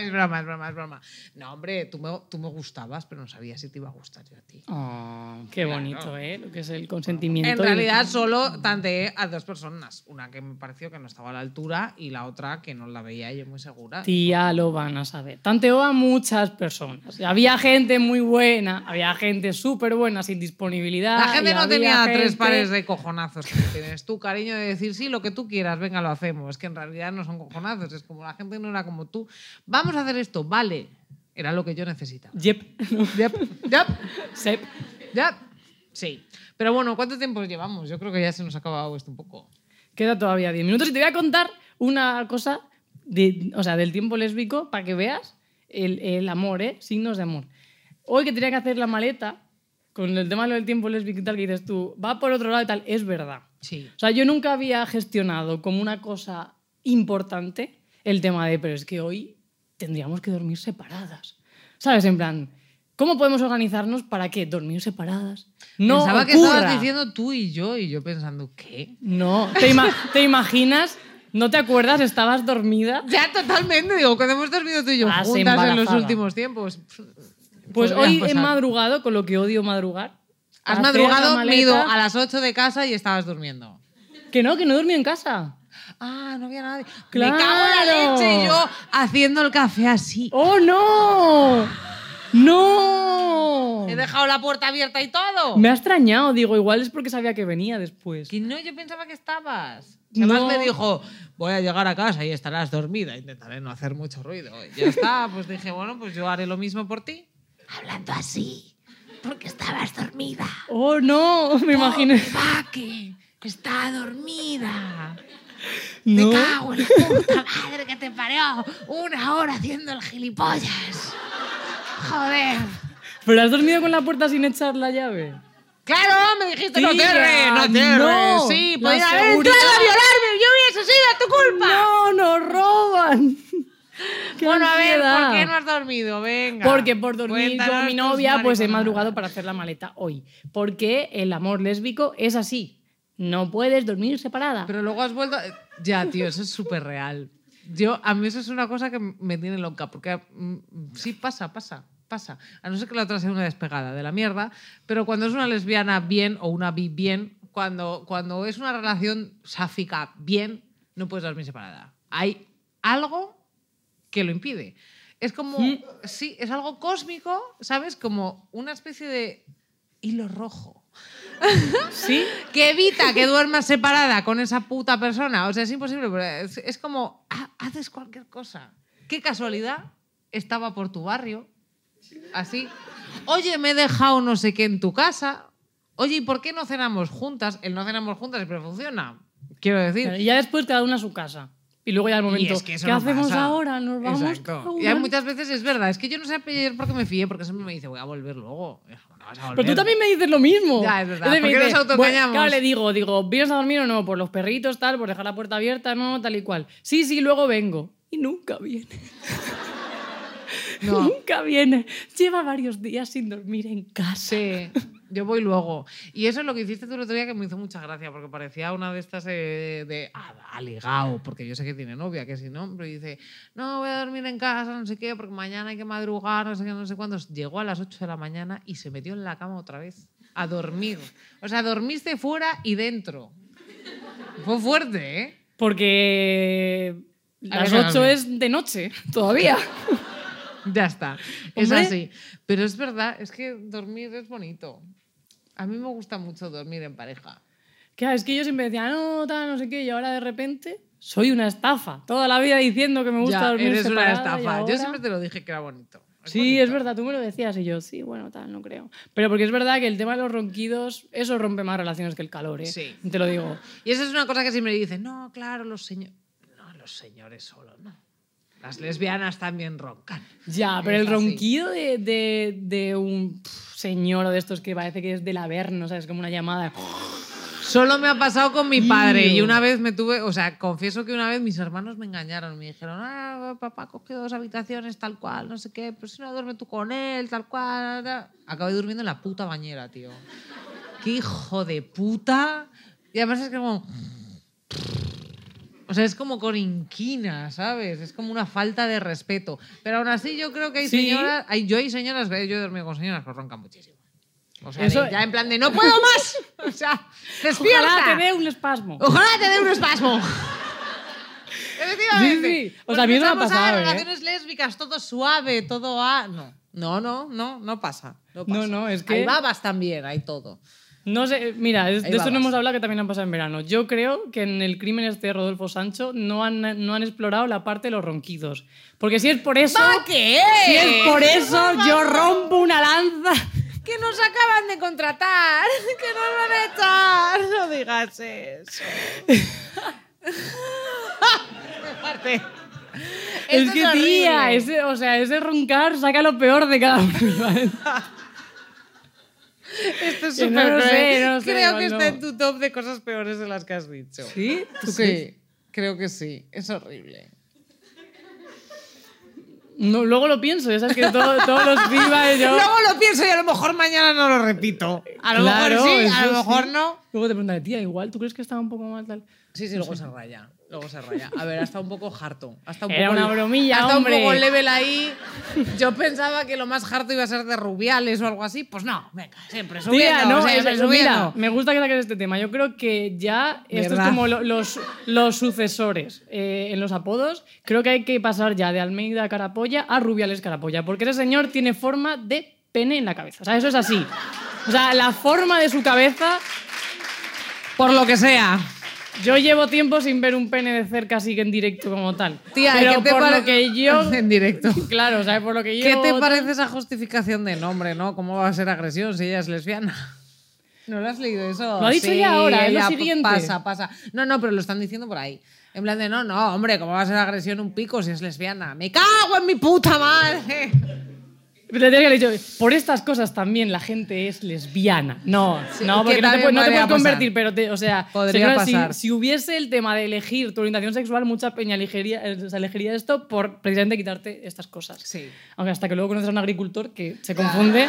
No, es broma, es broma, es broma. No, hombre, tú me, tú me gustabas, pero no sabía si te iba a gustar yo a ti. Oh, qué Claro. bonito, ¿eh? Lo que es el consentimiento. En realidad solo tanteé a dos personas. Una que me pareció que no estaba a la altura y la otra que no la veía yo muy segura. Tía, lo van a saber. Tanteó a muchas personas. Había gente muy buena, había gente súper buena sin disponibilidad. La gente no tenía tres pares de cojonazos que tienes tú, cariño, de decir sí, lo que tú quieras, venga, lo hacemos. Es que en realidad no son cojonazos, es como la gente no era como tú. Vamos a hacer esto, vale. Era lo que yo necesitaba. Yep. Yep, yep, Sep. yep. Sí. Pero bueno, ¿cuánto tiempo llevamos? Yo creo que ya se nos ha acabado esto un poco. Queda todavía 10 minutos y te voy a contar una cosa de, o sea, del tiempo lésbico para que veas el, el amor, ¿eh? Signos de amor. Hoy que tenía que hacer la maleta, con el tema del tiempo lésbico y tal, que dices tú, va por otro lado y tal, es verdad. Sí. O sea, yo nunca había gestionado como una cosa importante el tema de, pero es que hoy tendríamos que dormir separadas. ¿Sabes? En plan, ¿cómo podemos organizarnos para qué? Dormir separadas. No Pensaba que estabas diciendo tú y yo, y yo pensando, ¿qué? No, ¿te, ima- te imaginas? ¿No te acuerdas? Estabas dormida. Ya totalmente, digo, cuando hemos dormido tú y yo Estás juntas en los últimos tiempos. Pues hoy he madrugado, con lo que odio madrugar. Has madrugado, me he ido a las 8 de casa y estabas durmiendo. Que no, que no dormí en casa. Ah, no había nadie. ¡Claro! Me cago en la leche y yo haciendo el café así. ¡Oh, no! ¡No! He dejado la puerta abierta y todo. Me ha extrañado, digo, igual es porque sabía que venía después. Que no, yo pensaba que estabas. No. Además me dijo, voy a llegar a casa y estarás dormida. Intentaré no hacer mucho ruido. Y ya está, pues dije, bueno, pues yo haré lo mismo por ti. Hablando así, porque estabas dormida. ¡Oh, no! Me imaginé. Que está dormida. No. Me cago en la puta madre que te parió. Una hora haciendo el gilipollas. Joder. ¿Pero has dormido con la puerta sin echar la llave? Claro, me dijiste no Tía, cierres, no cierres. no, sí, podía haber entrado a violarme. Yo hubiese sido tu culpa. ¡No, nos roban! ¡Qué Bueno, a ver, ansiedad! ¿por qué no has dormido? Venga. Porque por dormir con mi novia, pues he madrugado para hacer la maleta hoy. Porque el amor lésbico es así. No puedes dormir separada. Pero luego has vuelto. Ya, tío, eso es súper real. Yo, a mí eso es una cosa que me tiene loca, porque mm, sí pasa, pasa, pasa. A no ser que la otra sea una despegada de la mierda, pero cuando es una lesbiana bien o una bi bien, cuando, cuando es una relación sáfica bien, no puedes dormir separada. Hay algo que lo impide. Es como, sí, es algo cósmico, ¿sabes? Como una especie de hilo rojo ¿Sí? que evita que duermas separada con esa puta persona. O sea, es imposible, pero es, es como, ha- haces cualquier cosa. Qué casualidad, estaba por tu barrio, así. Oye, me he dejado no sé qué en tu casa. Oye, ¿y por qué no cenamos juntas? El no cenamos juntas siempre funciona. Quiero decir. Y ya después cada una a su casa. Y luego ya al momento, es que ¿qué no hacemos pasa. ahora? Nos vamos Exacto. cada Y muchas veces es verdad. Es que yo no sé ayer por qué me fié, porque siempre me dice, voy a volver luego. No vas a volver. Pero tú también me dices lo mismo. Ya, es verdad. Entonces ¿Por qué dice, nos autoengañamos? bueno, claro, le digo, digo, ¿vienes a dormir o no? Por los perritos, tal, por dejar la puerta abierta, no, tal y cual. Sí, sí, luego vengo. Y nunca viene. No. nunca viene. Lleva varios días sin dormir en casa. Sí, yo voy luego. Y eso es lo que hiciste tú el otro día que me hizo mucha gracia, porque parecía una de estas eh, de. Ah, ha ligado, porque yo sé que tiene novia, que si no, pero dice, no, voy a dormir en casa, no sé qué, porque mañana hay que madrugar, no sé qué, no sé cuándo. Llegó a las 8 de la mañana y se metió en la cama otra vez a dormir. O sea, dormiste fuera y dentro. Fue fuerte, ¿eh? Porque las ver, 8 a ver. es de noche todavía. Ya está. Es Hombre. así. Pero es verdad, es que dormir es bonito. A mí me gusta mucho dormir en pareja. Claro, es que yo siempre decía, no, tal, no sé qué, y ahora de repente soy una estafa. Toda la vida diciendo que me gusta Ya, dormir eres una separada, y estafa. Yo siempre te lo dije que era bonito. Sí, bonito. es verdad, tú me lo decías y yo, sí, bueno, tal, no creo. Pero porque es verdad que el tema de los ronquidos, eso rompe más relaciones que el calor, ¿eh? Sí. Te lo digo. Y esa es una cosa que siempre dicen, no, claro, los señores... No, los señores solo, no. Las lesbianas también roncan. Ya, pero Es el así. ronquido de, de, de un señor o de estos que parece que es del Averno, ¿sabes? Como una llamada. Solo me ha pasado con mi padre y una vez me tuve, o sea, confieso que una vez mis hermanos me engañaron, me dijeron, ah, papá coge dos habitaciones tal cual, no sé qué, pero si no duerme tú con él, tal cual. tal". Acabé durmiendo en la puta bañera, tío. Qué hijo de puta. Y además es que como... O sea, es como con inquina, ¿sabes? Es como una falta de respeto. Pero aún así yo creo que hay Sí. señoras... Hay, yo hay señoras, yo he dormido con señoras que roncan muchísimo. O sea, Eso- de- ya en plan de ¡no puedo más! O sea, ¡despierta! Ojalá te dé un espasmo. Ojalá te dé un espasmo. Efectivamente. Sí, sí. O sea, a mí eso me ha pasado, ¿eh? relaciones lésbicas, todo suave, todo a... No, no, no, no, no pasa. No, No, pasa. no, es que- Hay babas también, hay todo. No sé, mira, de Ahí esto no hemos hablado que también han pasado en verano. Yo creo que en el crimen este de Rodolfo Sancho no han, no han explorado la parte de los ronquidos. Porque si es por eso, qué? si es por eso, yo rompo una lanza. Que nos acaban de contratar, que nos van a echar. No digas eso. Es que, tía, ese, o sea, ese roncar saca lo peor de cada uno. Esto es súper no sé, sé, Creo que está en tu top de cosas peores de las que has dicho. ¿Sí? Sí, creo que sí. Es horrible. No, luego lo pienso, ya sabes que todo- todos los vivas yo... Luego lo pienso y a lo mejor mañana no lo repito. A lo Claro, mejor sí, a lo mejor sí. no. Luego te preguntaré, tía, igual, ¿tú crees que estaba un poco mal tal? Sí, sí, luego se raya. Luego se raya. A ver, ha estado un poco harto. Ha estado un Era poco, una bromilla, ha estado hombre. un poco level ahí. Yo pensaba que lo más harto iba a ser de Rubiales o algo así. Pues no, venga, siempre subiendo. Tía, no, siempre es- subiendo. mira, me gusta que saques este tema. Yo creo que ya esto es ¿Verdad? como lo- los, los sucesores eh, en los apodos. Creo que hay que pasar ya de Almeida Carapolla a Rubiales Carapolla, porque ese señor tiene forma de pene en la cabeza. O sea, eso es así. O sea, la forma de su cabeza. Por lo que sea. Yo llevo tiempo sin ver un pene de cerca así que en directo como tal. Tía, ¿y pero qué te por lo que yo. En directo. Claro, sea, por lo que yo. ¿Qué te parece esa justificación de nombre, no? ¿Cómo va a ser agresión si ella es lesbiana? ¿No lo has leído eso? Lo ha dicho ya ahora, es lo siguiente. Pasa, pasa. No, no, pero lo están diciendo por ahí. En plan de, no, no, hombre, ¿cómo va a ser agresión un pico si es lesbiana? ¡Me cago en mi puta madre! Por estas cosas también la gente es lesbiana. No, Sí, no, que porque no te, puedes- no te puedes convertir, pero, te- o sea, señora, si- pasar. Si, hubiese el tema de elegir tu orientación sexual, mucha peña elegiría, eh, elegiría esto por precisamente quitarte estas cosas. Sí. Aunque hasta que luego conoces a un agricultor que se confunde,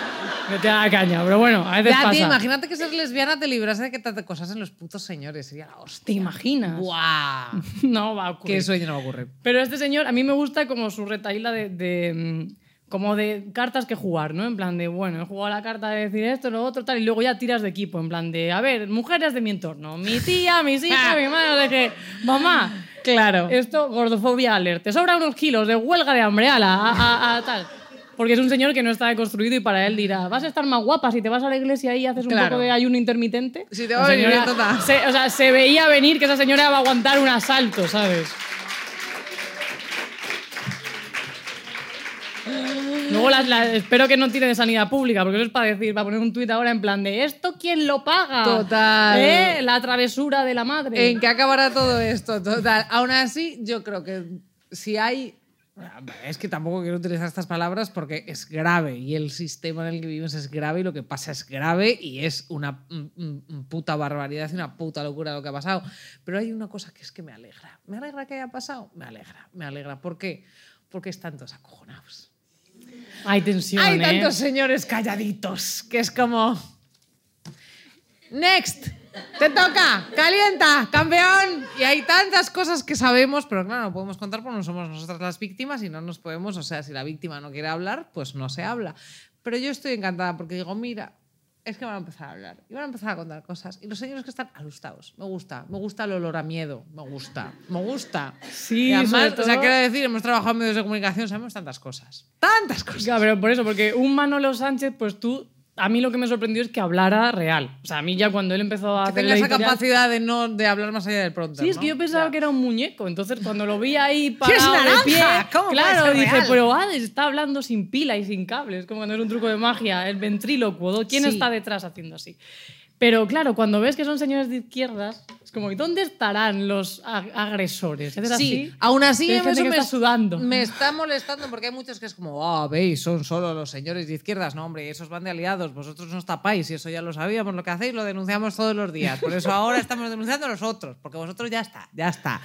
que te da caña. Pero bueno, a veces Ya, pasa. tío, imagínate que ser lesbiana te librase de que te cosas en los putos señores. Sería la hostia. ¿Te imaginas? No va a ocurrir. que sueño no va a ocurrir. Pero este señor, a mí me gusta como su retaíla de, de, mm, como de cartas que jugar, ¿no? En plan de, bueno, he jugado la carta de decir esto, lo otro, tal, y luego ya tiras de equipo, en plan de, a ver, mujeres de mi entorno, mi tía, mis hijas, mi madre, de que, mamá, Claro. esto, gordofobia alert, te sobra unos kilos de huelga de hambre, ala, a, a- a tal. Porque es un señor que no está deconstruido y para él dirá, vas a estar más guapa si te vas a la iglesia y haces un Claro. poco de ayuno intermitente. Si te va a venir se, o sea, se veía venir que esa señora va a aguantar un asalto, ¿sabes? Luego las- las- espero que no tire de sanidad pública, porque eso es para decir, para poner un tuit ahora en plan de ¿esto quién lo paga? Total. ¿Eh? La travesura de la madre. ¿En qué acabará todo esto? Total. Aún así, yo creo que si hay. Es que tampoco quiero utilizar estas palabras porque es grave y el sistema en el que vivimos es grave y lo que pasa es grave y es una mm, mm, puta barbaridad y una puta locura lo que ha pasado. Pero hay una cosa que es que me alegra. ¿Me alegra que haya pasado? Me alegra, me alegra. ¿Por qué? Porque están todos acojonados. Hay tensión, Hay ¿eh? tantos señores calladitos que es como. Next, te toca, calienta, campeón. Y hay tantas cosas que sabemos, pero claro, no podemos contar porque no somos nosotras las víctimas y no nos podemos, o sea, si la víctima no quiere hablar, pues no se habla. Pero yo estoy encantada porque digo, mira, es que van a empezar a hablar y van a empezar a contar cosas. Y los señores que están asustados, me gusta, me gusta el olor a miedo, me gusta, me gusta. Sí, y además, o sea, quiero decir, hemos trabajado en medios de comunicación, sabemos tantas cosas, tantas cosas. Claro, pero por eso, porque un Manolo Sánchez, pues tú, a mí lo que me sorprendió es que hablara real. O sea, a mí ya cuando él empezó a Que hacer tenga esa editorial- capacidad de no de hablar más allá del pronto. Sí, es que yo pensaba que era un muñeco. Entonces, cuando lo vi ahí ¡Que es naranja! pie, ¿Cómo puede claro, ser dije, real? pero Hades está hablando sin pila y sin cables, como cuando es un truco de magia, el ventrílocuo. ¿Quién Sí. está detrás haciendo así? Pero claro, cuando ves que son señores de izquierdas, es como, ¿y dónde estarán los ag- agresores? ¿Haces Sí, así? aún así eso me, está sudando. me está molestando porque hay muchos que es como, ah, veis, son solo los señores de izquierdas. No, hombre, esos van de aliados, vosotros nos tapáis y eso ya lo sabíamos, lo que hacéis lo denunciamos todos los días. Por eso ahora estamos denunciando nosotros, porque vosotros ya está, ya está.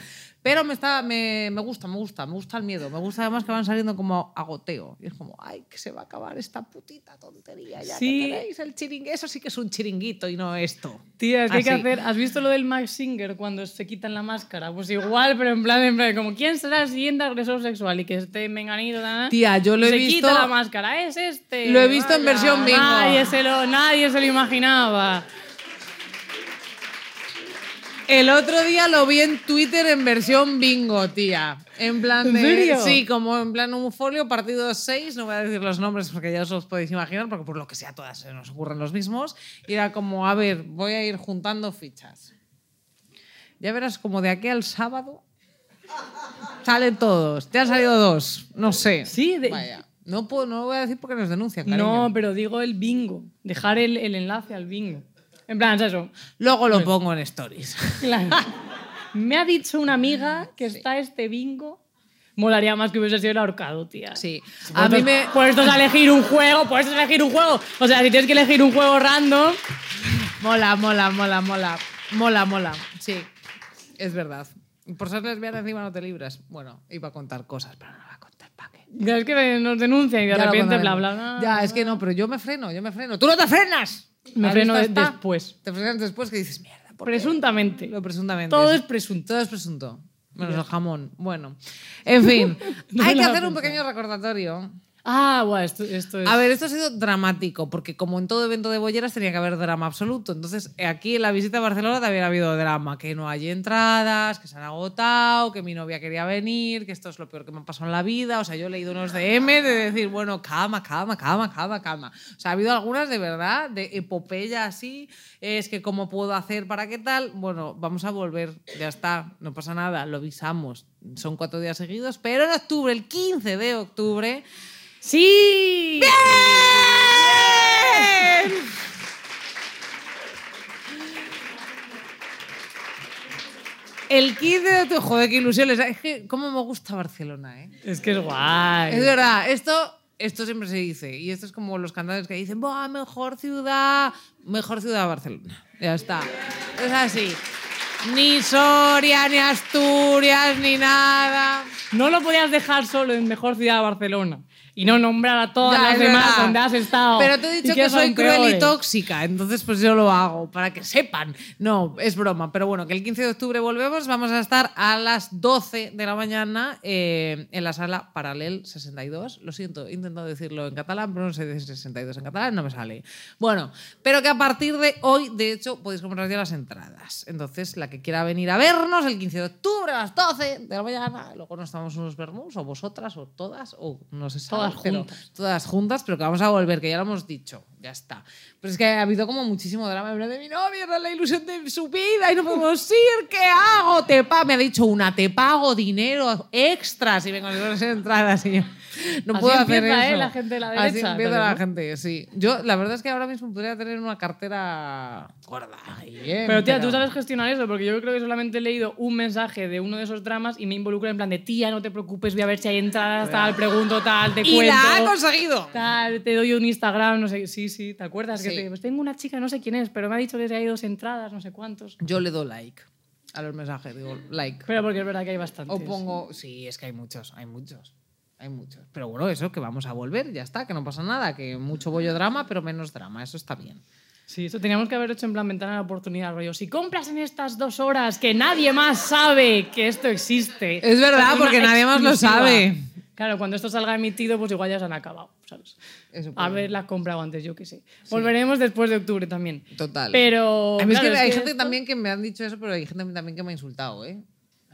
Pero me, está, me, me gusta, me gusta, me gusta el miedo. Me gusta además que van saliendo como a goteo. Y es como, ay, que se va a acabar esta putita tontería. Ya Sí. tenéis el chiringuito. Eso sí que es un chiringuito y no esto. Tía, es que hay que hacer. ¿Has visto lo del Max Singer cuando se quitan la máscara? Pues igual, pero en plan, en plan, como ¿quién será el siguiente agresor sexual? Y que esté menganito, Tía, yo lo he se visto- quita la máscara, es este. Lo he visto en versión bingo. Nadie se lo, nadie se lo imaginaba. El otro día lo vi en Twitter en versión bingo, tía. En plan ¿En de. serio? Sí, como en plan un folio, partido 6. No voy a decir los nombres porque ya os los podéis imaginar, porque por lo que sea, todas se nos ocurren los mismos. Y era como, a ver, voy a ir juntando fichas. Ya verás, como de aquí al sábado. Salen todos. Te han salido dos. No sé. Sí, de- Vaya. No, puedo, no lo voy a decir porque nos denuncian, cariño. No, pero digo el bingo. Dejar el, el enlace al bingo. En plan, es eso. Luego lo pongo en stories. Claro. Me ha dicho una amiga que está este bingo. Molaría más que hubiese sido el ahorcado, tía. Sí. A mí me. Por esto es elegir un juego, por esto es elegir un juego. O sea, si tienes que elegir un juego random, Mola, mola, mola, mola. Mola, mola. Sí, es verdad. Por ser lesbiana encima no te libras. Bueno, iba a contar cosas, pero no voy a contar para qué. ya es que nos denuncian y de Ya repente bla bla bla. Ya, es que no, pero yo me freno, yo me freno. ¡Tú no te frenas! Me ¿Has freno de- después. Te frenas después que dices, mierda. ¿por qué? Presuntamente. Lo presuntamente. Todo es presunto. Todo es presunto. Menos el jamón. Bueno. En fin, No hay que hacer un pequeño recordatorio Ah, guau, esto, es. A ver, esto ha sido dramático, porque como en todo evento de bolleras tenía que haber drama absoluto. Entonces, aquí en la visita a Barcelona también ha habido drama, que no hay entradas, que se han agotado, que mi novia quería venir, que esto es lo peor que me ha pasado en la vida. O sea, yo he leído unos DM de decir, bueno, calma, calma, calma, calma, calma. O sea, ha habido algunas de verdad, de epopeya así, es que cómo puedo hacer para qué tal. Bueno, vamos a volver, ya está, no pasa nada, lo visamos. Son cuatro días seguidos, pero en octubre, el 15 de octubre, Sí. ¡Bien! El kit de tu joder, qué ilusiones. Es que cómo me gusta Barcelona, ¿eh? Es que es guay. Es verdad, esto esto siempre se dice. Y esto es como los cantantes que dicen, ¡buah, mejor ciudad! Mejor ciudad Barcelona. Ya está. Es así. Ni Soria, ni Asturias, ni nada. No lo podías dejar solo en mejor ciudad de Barcelona y no nombrar a todas Ya, las demás verdad. donde has estado. Pero te he dicho que, soy cruel y tóxica, entonces pues yo lo hago, para que sepan. No, es broma, pero bueno, que el 15 de octubre volvemos, vamos a estar a las 12 de la mañana eh, en la sala Paralel 62. Lo siento, he intentado decirlo en catalán, pero no sé decir 62 en catalán, no me sale. Bueno, pero que a partir de hoy, de hecho, podéis comprar ya las entradas. Entonces, la que quiera venir a vernos el 15 de octubre a las 12 de la mañana, luego nos tomamos unos vermús, o vosotras, o todas, o no sé, Todas juntas. todas juntas, pero que vamos a volver, que ya lo hemos dicho, ya está. Pero es que ha habido como muchísimo drama de mi novia, era la ilusión de su vida y no podemos ir, ¿qué hago? Te me ha dicho una, te pago dinero extra si vengo a las entradas y yo, no Así puedo hacer empieza, eso. ¿eh? la gente de la Así derecha, empieza pero la no. gente, sí. Yo, la verdad es que ahora mismo podría tener una cartera gorda. y bien, Pero tía, tú sabes gestionar eso, porque yo creo que solamente he leído un mensaje de uno de esos dramas y me involucro en plan de tía, no te preocupes, voy a ver si hay entradas, tal, pregunto, tal, te Y cuento. la ha conseguido. Tal, te doy un Instagram, no sé, sí, sí, ¿te acuerdas? Que Sí. te- pues tengo una chica, no sé quién es, pero me ha dicho que hay dos entradas, no sé cuántos. Yo le doy like a los mensajes, digo like. Pero porque es verdad que hay bastantes. O pongo. Sí, es que hay muchos, hay muchos. Hay muchos. Pero bueno, eso, que vamos a volver, ya está, que no pasa nada, que mucho bollo drama, pero menos drama, eso está bien. Sí, eso teníamos que haber hecho en plan ventana de oportunidad, rollo. Si compras en estas dos horas que nadie más sabe que esto existe. Es verdad, porque nadie más lo sabe. Claro, cuando esto salga emitido, pues igual ya se han acabado, ¿sabes? Eso la comprado antes, yo qué sé. Volveremos después de octubre también. Total. Pero. A mí es claro, que hay es que gente esto- también que me han dicho eso, pero hay gente también que me ha insultado, ¿eh?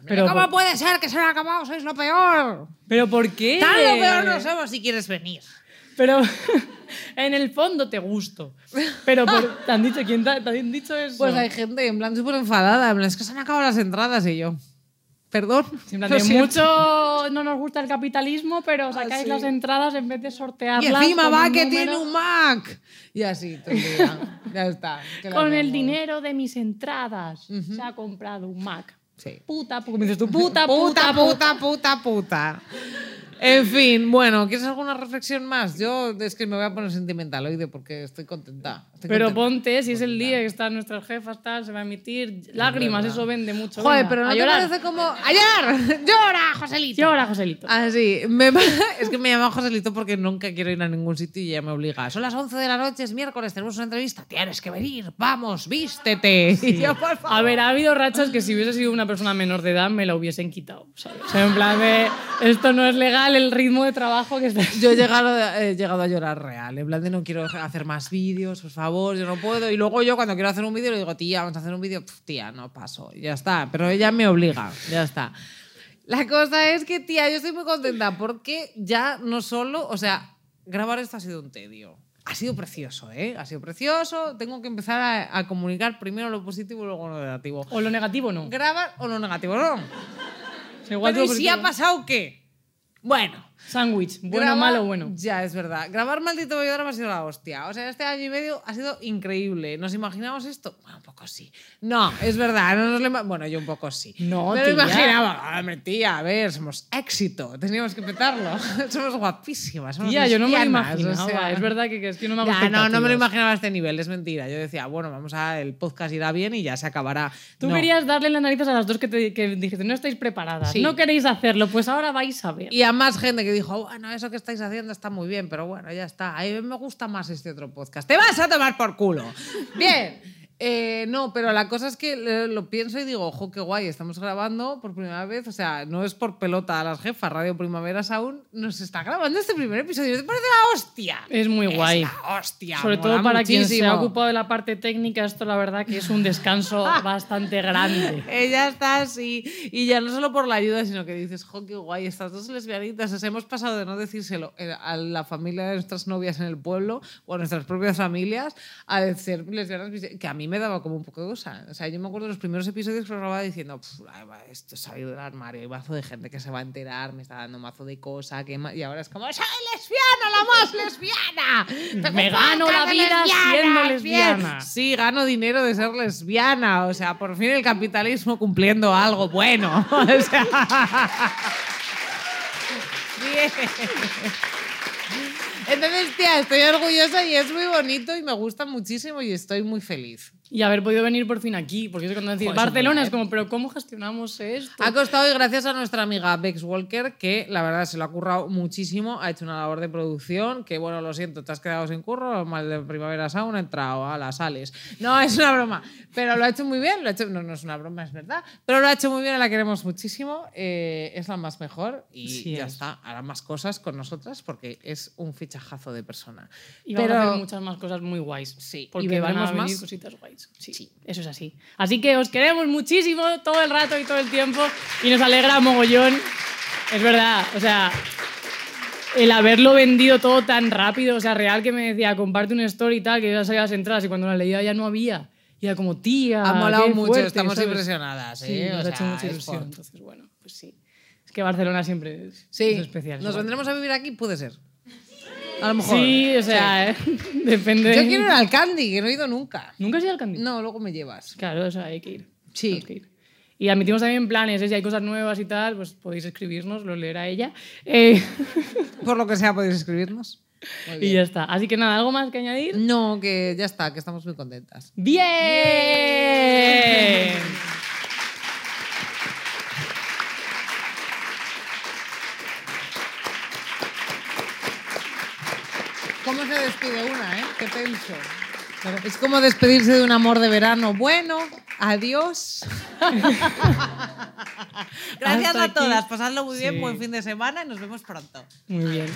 Pero ¿Cómo por- puede ser que se han acabado? Sois lo peor. ¿Pero por qué? Tan lo peor no somos si quieres venir. Pero en el fondo te gusto. Pero por- te han dicho, ¿quién te, te han dicho eso? Pues hay gente en plan súper enfadada, en plan, es que se han acabado las entradas y yo. Perdón. Siento. mucho no nos gusta el capitalismo, pero sacáis sí. las entradas en vez de Y sortearlas. encima con va que número. tiene un Mac. Y así, todo ya está. Con el dinero de mis entradas se ha comprado un Mac. Sí. Puta, porque me dices tú, puta, Puta, puta, puta, puta, puta. En fin, bueno, ¿quieres alguna reflexión más? Yo es que me voy a poner sentimental hoy de porque estoy contenta. Estoy Pero contenta. ponte, si es el día que están nuestras jefas, tal, se va a emitir lágrimas, eso vende mucho. Joder, venga, pero no a te llorar. parece como... ¡Ayer! ¡Llora, Joselito! Llora, Joselito. Ah, sí. Me- es que me llama Joselito porque nunca quiero ir a ningún sitio y ella me obliga. Son las 11 de la noche, es miércoles, tenemos una entrevista. Tienes que venir, vamos, vístete. Y yo, por favor. A ver, ha habido rachas que si hubiese sido una persona menor de edad me la hubiesen quitado. ¿sabes? O sea, en plan de, esto no es legal, el ritmo de trabajo que está... Yo he llegado, he llegado a llorar real, en plan de no quiero hacer más vídeos, por favor, yo no puedo. Y luego yo cuando quiero hacer un vídeo le digo, tía, vamos a hacer un vídeo, tía, no paso, ya está. Pero ella me obliga, ya está. La cosa es que, tía, yo estoy muy contenta porque ya no solo, o sea, grabar esto ha sido un tedio. Ha sido precioso, ¿eh? Ha sido precioso. Tengo que empezar a, a comunicar primero lo positivo y luego lo negativo. O lo negativo no. Grabar o lo negativo, no. Pero ¿y si ha pasado qué? Bueno, Sándwich, bueno, Grabar- malo, bueno. Ya, es verdad. Grabar Maldito Bollodrama ha sido la hostia. O sea, este año y medio ha sido increíble. ¿Nos imaginamos esto? Bueno, un poco sí. No, es verdad. No nos lo bueno, yo un poco sí. No, Me lo imaginaba. Hombre, tía, a ver, somos éxito. Teníamos que petarlo. somos guapísimas. Somos Tía, yo no me lo imaginaba. o sea- Es verdad que, que es que no me Ya, no, no me lo imaginaba a este nivel, es mentira. Yo decía, bueno, vamos a. El podcast irá bien y ya se acabará. Tú No. querías darle las narices a las dos que, te, que dijiste, no estáis preparadas, Sí. no queréis hacerlo, pues ahora vais a ver. Y a más gente que dijo, bueno, eso que estáis haciendo está muy bien, pero bueno, ya está. A mí me gusta más este otro podcast. ¡Te vas a tomar por culo! Bien. Eh, no, pero la cosa es que lo pienso y digo, ojo, qué guay, estamos grabando por primera vez. O sea, no es por pelota a las jefas, Radio Primavera Sound nos está grabando este primer episodio. ¿Te parece la hostia? Es muy guay. Es la hostia. Sobre todo para quien se ha muchísimo. ocupado de la parte técnica, esto la verdad que es un descanso bastante grande. Ella está así. Y ya no solo por la ayuda, sino que dices, jo, qué guay, estas dos lesbianitas. O sea, hemos pasado de no decírselo eh, a la familia de nuestras novias en el pueblo o a nuestras propias familias a decir lesbianas, que a mí mí me daba como un poco de cosa. O sea, yo me acuerdo de los primeros episodios que lo grababa diciendo, "Pf, ay, va, esto ha salido del armario, hay mazo de gente que se va a enterar, me está dando mazo de cosa, que ma-". y ahora es como, soy lesbiana, la más lesbiana. Me gano la vida siendo lesbiana. Sí, gano dinero de ser lesbiana. O sea, por fin el capitalismo cumpliendo algo bueno. O sea, bien. Entonces, tía, estoy orgullosa y es muy bonito y me gusta muchísimo y estoy muy feliz. Y haber podido venir por fin aquí, porque cuando decís Joder, Barcelona es como, pero ¿cómo gestionamos esto? Ha costado y gracias a nuestra amiga Bex Walker, que la verdad se lo ha currado muchísimo, ha hecho una labor de producción, que bueno, lo siento, te has quedado sin curro, mal de primavera sound, ha entrado a las sales. No, es una broma, pero lo ha hecho muy bien, lo ha hecho, no, no es una broma, es verdad, pero lo ha hecho muy bien, la queremos muchísimo, eh, es la más mejor y Sí ya es. está, hará más cosas con nosotras porque es un fichajazo de persona. Y pero a hacer muchas más cosas muy guays. Sí, y porque van a venir más. cositas guays. Sí, eso es así. Así que os queremos muchísimo todo el rato y todo el tiempo y nos alegra mogollón. Es verdad, o sea, el haberlo vendido todo tan rápido, o sea, real que me decía, comparte una story y tal, que ya sabía las entradas y cuando la leía ya no había. Y era como, tía, ha molado mucho, fuerte", estamos ¿sabes? impresionadas. Sí, ¿eh? O nos ha hecho sea, mucha ilusión. Entonces, bueno, pues sí. Es que Barcelona siempre es, Sí, es especial. nos vendremos a vivir aquí, puede ser. A lo mejor. Sí, o sea, ¿eh? depende. Yo quiero ir al Candy, que no he ido nunca. ¿Nunca has ido al Candy? No, luego me llevas. Claro, o sea, hay que ir. Sí. Que ir. Y admitimos también planes, ¿eh? si hay cosas nuevas y tal, pues podéis escribirnos, lo leerá ella. Eh, Por lo que sea, podéis escribirnos. Y bien. ya está. Así que nada, ¿algo más que añadir? No, que ya está, que estamos muy contentas. ¡Bien! ¿Cómo se despide una, eh? ¿Qué tenso? Es como despedirse de un amor de verano. Bueno, adiós. Gracias Hasta a aquí. todas. Pasadlo muy bien, Sí. buen fin de semana y nos vemos pronto. Muy bien.